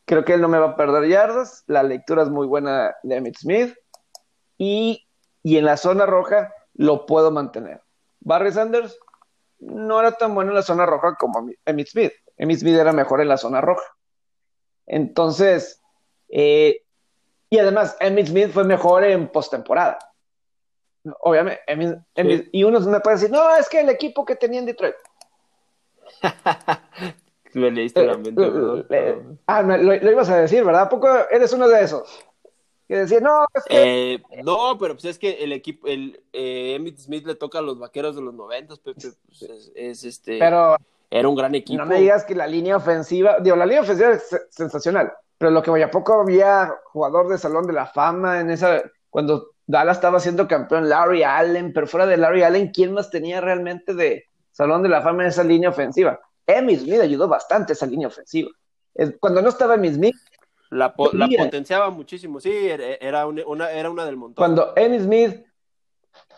Creo que él no me va a perder yardas. La lectura es muy buena de Emmitt Smith. Y, y en la zona roja lo puedo mantener. Barry Sanders no era tan bueno en la zona roja como Emmitt Smith. Emmitt Smith era mejor en la zona roja. Entonces, eh, y además, Emmitt Smith fue mejor en postemporada. Obviamente, y uno me puede decir, no, es que el equipo que tenía en Detroit. [laughs] Leíste la mente. Eh, eh, ah, lo, ibas a decir, ¿verdad? ¿A poco eres uno de esos? Que decía, no, es que... Eh, no, pero pues es que el equipo, el Emmitt Smith le toca a los vaqueros de los noventas, Pepe, pues es, este... Pero... Era un gran equipo. No me digas que la línea ofensiva, digo, la línea ofensiva es sensacional, pero lo que vaya poco había jugador de Salón de la Fama en esa, cuando Dallas estaba siendo campeón, Larry Allen, pero fuera de Larry Allen, ¿quién más tenía realmente de Salón de la Fama en esa línea ofensiva? Emmitt Smith ayudó bastante esa línea ofensiva. Cuando no estaba Emmitt Smith. La, la potenciaba muchísimo, sí, era una, era una del montón. Cuando Emmitt Smith,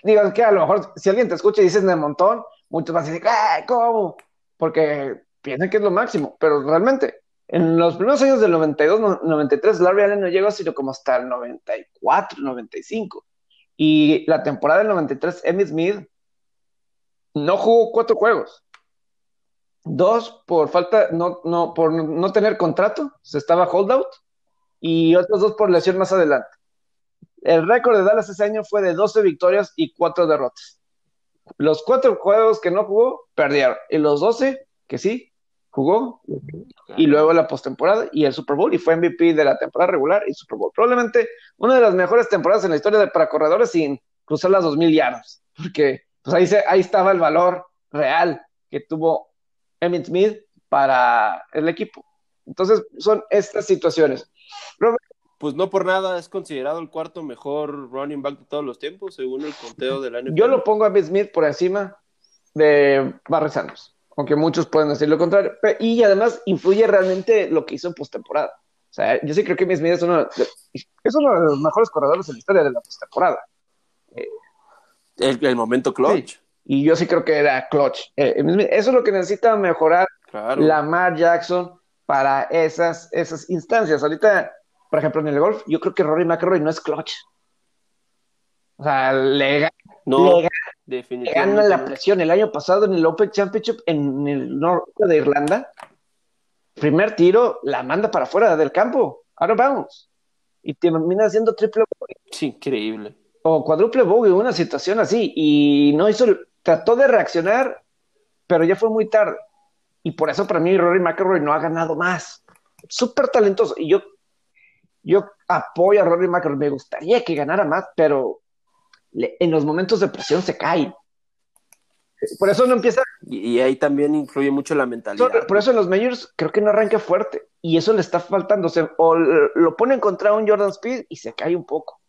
digan que a lo mejor si alguien te escucha y dices del montón, muchos van a decir, ¿cómo? Porque piensan que es lo máximo, pero realmente, en los primeros años del 92, 93, Larry Allen no llegó sino como hasta el 94, 95. Y la temporada del 93, Emmitt Smith no jugó cuatro juegos dos por falta, no, no, por no tener contrato, se estaba holdout, y otros dos por lesión más adelante. El récord de Dallas ese año fue de 12 victorias y 4 derrotas. Los cuatro juegos que no jugó, perdieron. Y los 12 que sí jugó, y luego la postemporada y el Super Bowl, y fue MVP de la temporada regular y Super Bowl. Probablemente una de las mejores temporadas en la historia de, para corredores sin cruzar las 2.000 yardas, porque pues ahí, ahí estaba el valor real que tuvo Emmett Smith para el equipo. Entonces, son estas situaciones. pues no por nada es considerado el cuarto mejor running back de todos los tiempos, según el conteo del año. Yo lo pongo a Emmett Smith por encima de Barry Sanders, aunque muchos pueden decir lo contrario. Y además influye realmente lo que hizo en postemporada. O sea, yo sí creo que Emmett Smith es uno, de, es uno de los mejores corredores en la historia de la postemporada. el, momento clutch. Y yo sí creo que era clutch. Eh, eso es lo que necesita mejorar Lamar Jackson para esas, esas instancias. Ahorita, por ejemplo, en el golf, yo creo que Rory McIlroy no es clutch. O sea, le, no, gana la presión. El año pasado en el Open Championship en el norte de Irlanda, primer tiro la manda para afuera del campo. Ahora vamos. Y termina haciendo triple. Sí, increíble. O cuádruple bogey, una situación así. Y no hizo trató de reaccionar, pero ya fue muy tarde. Y por eso para mí Rory McIlroy no ha ganado más. Súper talentoso. Y yo, yo apoyo a Rory McIlroy. Me gustaría que ganara más, pero en los momentos de presión se cae. Por eso no empieza. Y, ahí también influye mucho la mentalidad. por eso en los majors creo que no arranca fuerte. Y eso le está faltando. O, lo ponen contra un Jordan Speed y se cae un poco.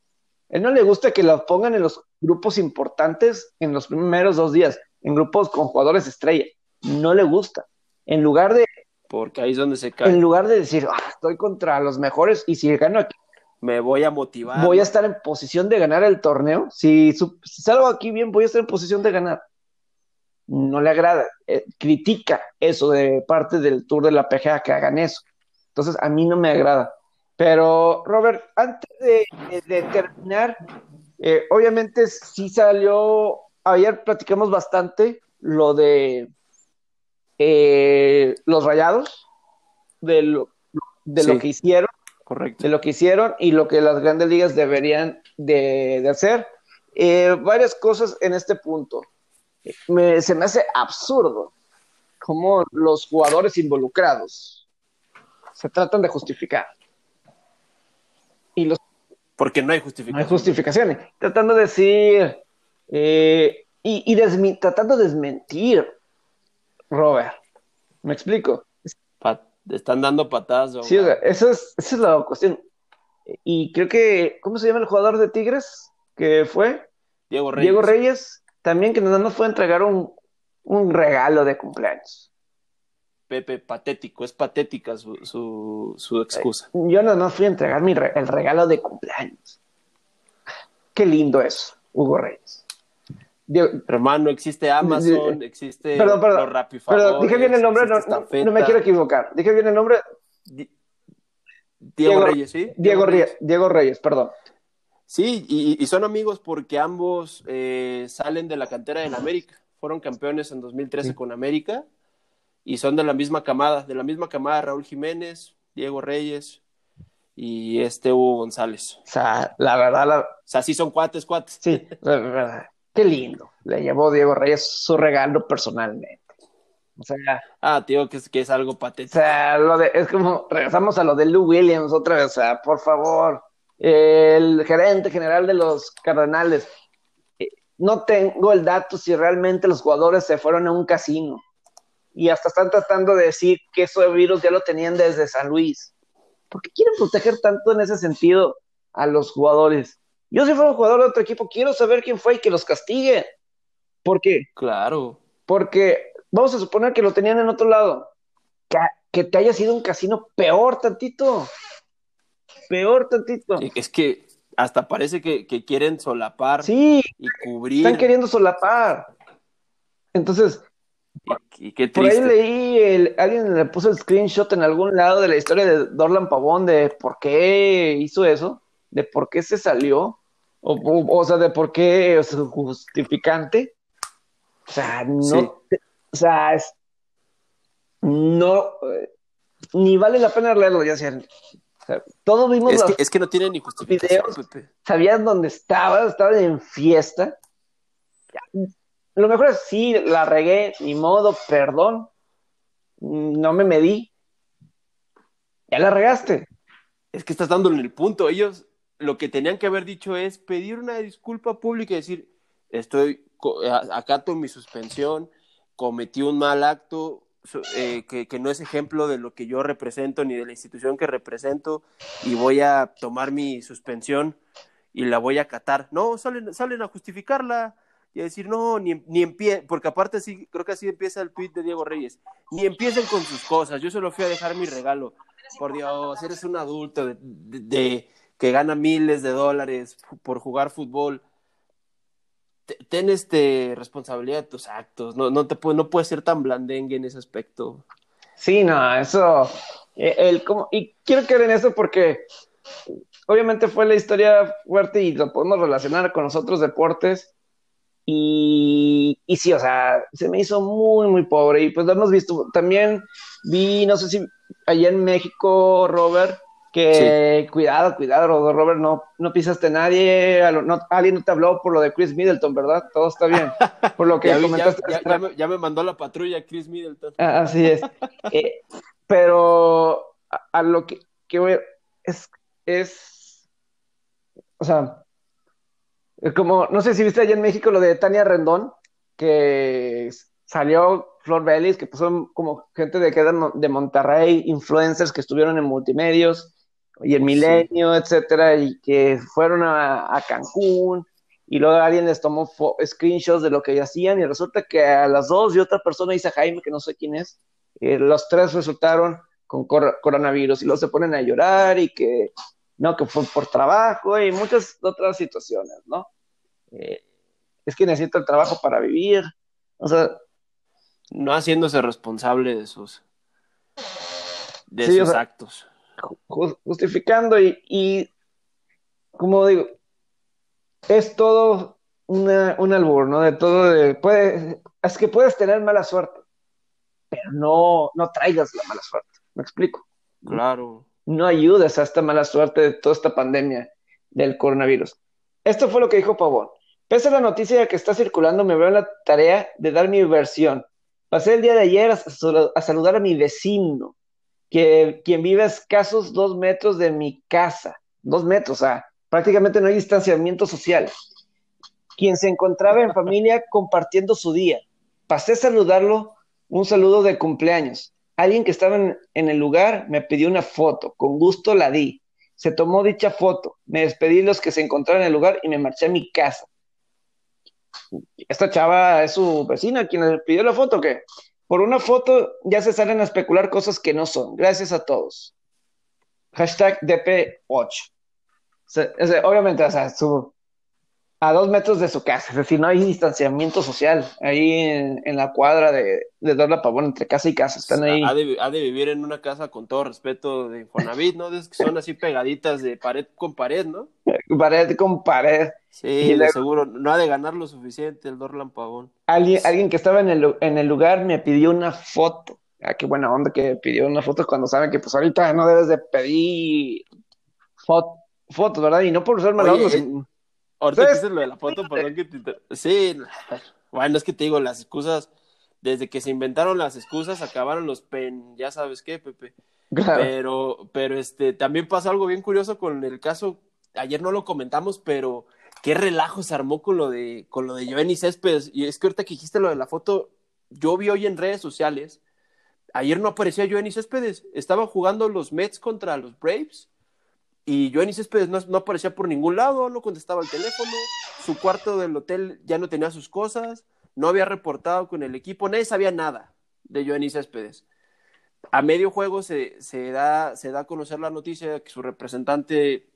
Él no le gusta que lo pongan en los grupos importantes en los primeros dos días, en grupos con jugadores estrella. No le gusta. En lugar de. Porque ahí es donde se cae. En lugar de decir, ah, estoy contra los mejores y si gano aquí. Me voy a motivar. Voy a estar en posición de ganar el torneo. Si, salgo aquí bien, voy a estar en posición de ganar. No le agrada. Eh, critica eso de parte del Tour de la PGA que hagan eso. Entonces, a mí no me agrada. Pero, Robert, antes de terminar, eh, obviamente sí salió, ayer platicamos bastante lo de eh, los rayados, de lo, de lo que hicieron, correcto. de lo que hicieron y lo que las grandes ligas deberían de, hacer. Eh, varias cosas en este punto. se me hace absurdo cómo los jugadores involucrados se tratan de justificar. Y los porque no hay justificación. No hay justificaciones. Tratando de decir eh, y, tratando de desmentir, Robert. ¿Me explico? están dando patadas. Sí, esa es, esa es la cuestión. Y creo que, ¿cómo se llama el jugador de Tigres? Que fue Diego Reyes. Diego Reyes, también que nos fue a entregar un, un regalo de cumpleaños. Pepe, patético, es patética su, su, su excusa. Yo no, no fui a entregar mi el regalo de cumpleaños. Qué lindo es, Hugo Reyes. Hermano, existe Amazon, existe perdón, perdón, los Perdón, dije bien el nombre, no, no, me quiero equivocar. Dije bien el nombre. Diego, Reyes, ¿sí? Diego, Reyes. Diego Reyes, perdón. Sí, y, son amigos porque ambos eh, salen de la cantera del América. Fueron campeones en 2013 con América y son de la misma camada, de la misma camada Raúl Jiménez, Diego Reyes y este Hugo González. O sea, la verdad, la... o sea, sí son cuates, cuates. Sí, la verdad. Qué lindo. Le llevó Diego Reyes su regalo personalmente. O sea, ah, tío, que es, que es algo patético. O sea, lo de, es como, regresamos a lo de Lou Williams otra vez, o sea, por favor, el gerente general de los Cardenales, eh, no tengo el dato si realmente los jugadores se fueron a un casino y hasta están tratando de decir que ese virus ya lo tenían desde San Luis. ¿Por qué quieren proteger tanto en ese sentido a los jugadores? Yo si fuera un jugador de otro equipo, quiero saber quién fue y que los castigue. ¿Por qué? Claro. Porque vamos a suponer que lo tenían en otro lado. Que, te haya sido un casino peor tantito. Peor tantito. es que hasta parece que, quieren solapar sí, y cubrir. Están queriendo solapar. Entonces, por ahí leí, el, alguien le puso el screenshot en algún lado de la historia de Dorlan Pavón de por qué hizo eso, de por qué se salió, o, o, sea, de por qué es justificante. O sea, no, o sea, es, no, ni vale la pena leerlo, ya sea, todos vimos es, que, es que no tiene ni justificación, videos, sabías dónde estabas, estabas en fiesta. Lo mejor es sí, la regué, ni modo, perdón, no me medí. Ya la regaste. Es que estás dándole el punto. Ellos lo que tenían que haber dicho es pedir una disculpa pública y decir, estoy, acato mi suspensión, cometí un mal acto eh, que, no es ejemplo de lo que yo represento ni de la institución que represento y voy a tomar mi suspensión y la voy a acatar. No, salen, salen a justificarla y a decir, no, ni, ni empiecen, porque aparte sí, creo que así empieza el tweet de Diego Reyes, ni empiecen con sus cosas, yo solo fui a dejar mi regalo. Por Dios, eres un adulto de que gana miles de dólares por jugar fútbol ten este responsabilidad de tus actos, no, no te no puedes ser tan blandengue en ese aspecto. Sí, no, eso, el, como, y quiero creer en eso porque obviamente fue la historia fuerte y lo podemos relacionar con los otros deportes. Y, y sí, o sea, se me hizo muy, muy pobre. Y pues lo hemos visto. También vi, no sé si allá en México, Robert, que cuidado, cuidado, Robert, no, no pisaste a nadie, no, alguien no te habló por lo de Chris Middleton, ¿verdad? Todo está bien. Por lo que [laughs] ya, comentaste. Ya, me, mandó la patrulla Chris Middleton. Ah, así es. [laughs] Eh, pero a, lo que, que es, es, o sea, como, no sé si viste allá en México lo de Tania Rendón, que salió Flor Bellis, que pues son como gente de, de Monterrey, influencers que estuvieron en multimedios, y el Milenio, etcétera, y que fueron a, Cancún y luego alguien les tomó screenshots de lo que hacían y resulta que a las dos y otra persona dice Jaime, que no sé quién es, eh, los tres resultaron con coronavirus y luego se ponen a llorar y que no, que fue por trabajo y muchas otras situaciones, ¿no? Eh, es que necesito el trabajo para vivir, o sea... No haciéndose responsable de sus, de sus actos justificando y, como digo, es todo una, un albur, ¿no? De todo, de, puede, es que puedes tener mala suerte, pero no, no traigas la mala suerte, ¿me explico? Claro. No ayudes a esta mala suerte de toda esta pandemia del coronavirus. Esto fue lo que dijo Pavón. Pese a la noticia que está circulando, me veo en la tarea de dar mi versión. Pasé el día de ayer a saludar a mi vecino, que quien vive a escasos dos metros de mi casa, dos metros, o sea, prácticamente no hay distanciamiento social, quien se encontraba en [laughs] familia compartiendo su día. Pasé a saludarlo, un saludo de cumpleaños. Alguien que estaba en, el lugar me pidió una foto, con gusto la di. Se tomó dicha foto, me despedí de los que se encontraban en el lugar y me marché a mi casa. Esta chava es su vecina quien le pidió la foto, ¿qué? por una foto ya se salen a especular cosas que no son. Gracias a todos. Hashtag DP8. obviamente, o sea, su, a dos metros de su casa, es decir, no hay distanciamiento social ahí en, la cuadra de, de Dorla Pavón, entre casa y casa, están ahí. Ha de, ha de, vivir en una casa con todo respeto de Juanavit, ¿no? Es que son así pegaditas de pared con pared, ¿no? Pared con pared. Sí, seguro, no ha de ganar lo suficiente el Dorlan Pavón. Alguien, alguien que estaba en el, en el lugar me pidió una foto. Ah, qué buena onda que pidió una foto cuando saben que pues ahorita no debes de pedir fotos, ¿verdad? Y no por ser mala Ahorita que dices lo de la foto, perdón que te... Sí, bueno, es que te digo, las excusas, desde que se inventaron las excusas, acabaron los pen, ya sabes qué, Pepe. Pero, pero este, también pasa algo bien curioso con el caso, ayer no lo comentamos, pero qué relajo se armó con lo de, con lo de Giovanni Céspedes. Y es que ahorita que dijiste lo de la foto, yo vi hoy en redes sociales, ayer no aparecía Giovanni Céspedes, estaban jugando los Mets contra los Braves y Joanny Céspedes no, aparecía por ningún lado, no contestaba el teléfono, su cuarto del hotel ya no tenía sus cosas, no había reportado con el equipo, nadie sabía nada de Joanny Céspedes. A medio juego se, da, se da a conocer la noticia de que su representante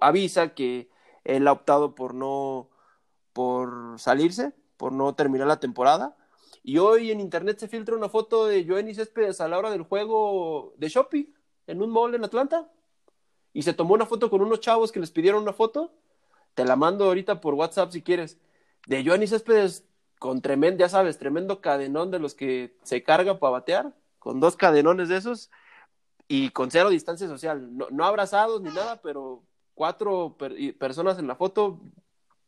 avisa que él ha optado por no por salirse, por no terminar la temporada. Y hoy en internet se filtra una foto de Joanny Céspedes a la hora del juego de shopping en un mall en Atlanta y se tomó una foto con unos chavos que les pidieron una foto. Te la mando ahorita por WhatsApp si quieres. De Joanny Céspedes con tremendo, ya sabes, tremendo cadenón de los que se carga para batear, con dos cadenones de esos y con cero distancia social. No, abrazados ni nada, pero cuatro personas en la foto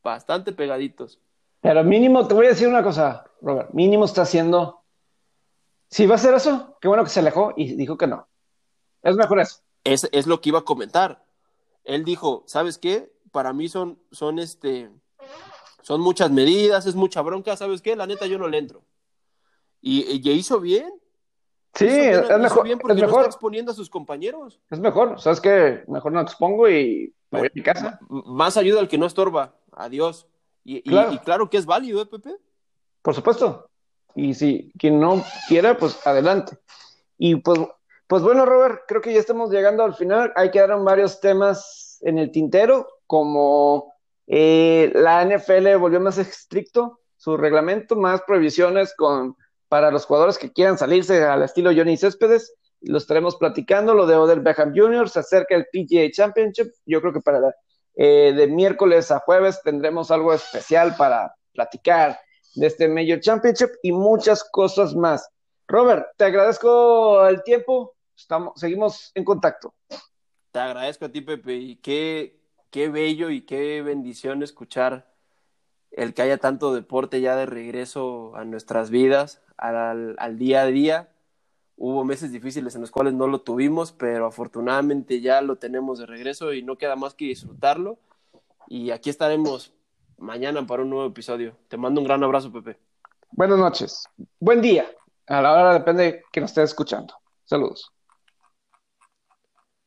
bastante pegaditos. Pero mínimo, te voy a decir una cosa, Robert, mínimo está haciendo... Si va a hacer eso, qué bueno que se alejó y dijo que no. Es mejor eso. Es, es lo que iba a comentar. Él dijo, ¿sabes qué? Para mí son, son este, son muchas medidas, es mucha bronca, ¿sabes qué? La neta yo no le entro. Y, y hizo bien. Sí, es mejor. Bien porque es mejor. No está exponiendo a sus compañeros. Es mejor, ¿sabes qué? Mejor no expongo y me voy a mi casa. Más ayuda al que no estorba. Adiós. Y claro, y, claro que es válido, ¿eh, Pepe? Por supuesto. Y si quien no quiera, pues adelante. Y pues pues bueno, Robert, creo que ya estamos llegando al final. Ahí quedaron varios temas en el tintero, como eh, la NFL volvió más estricto su reglamento, más prohibiciones con, para los jugadores que quieran salirse al estilo Johnny Céspedes. Lo estaremos platicando, lo de Odell Beckham Jr., se acerca el PGA Championship. Yo creo que para eh, de miércoles a jueves tendremos algo especial para platicar de este Major Championship y muchas cosas más. Robert, te agradezco el tiempo, estamos, seguimos en contacto. Te agradezco a ti, Pepe, y qué, qué bello y qué bendición escuchar el que haya tanto deporte ya de regreso a nuestras vidas, al, al día a día. Hubo meses difíciles en los cuales no lo tuvimos, pero afortunadamente ya lo tenemos de regreso y no queda más que disfrutarlo. Y aquí estaremos mañana para un nuevo episodio. Te mando un gran abrazo, Pepe. Buenas noches. Buen día. A la hora depende que nos esté escuchando. Saludos.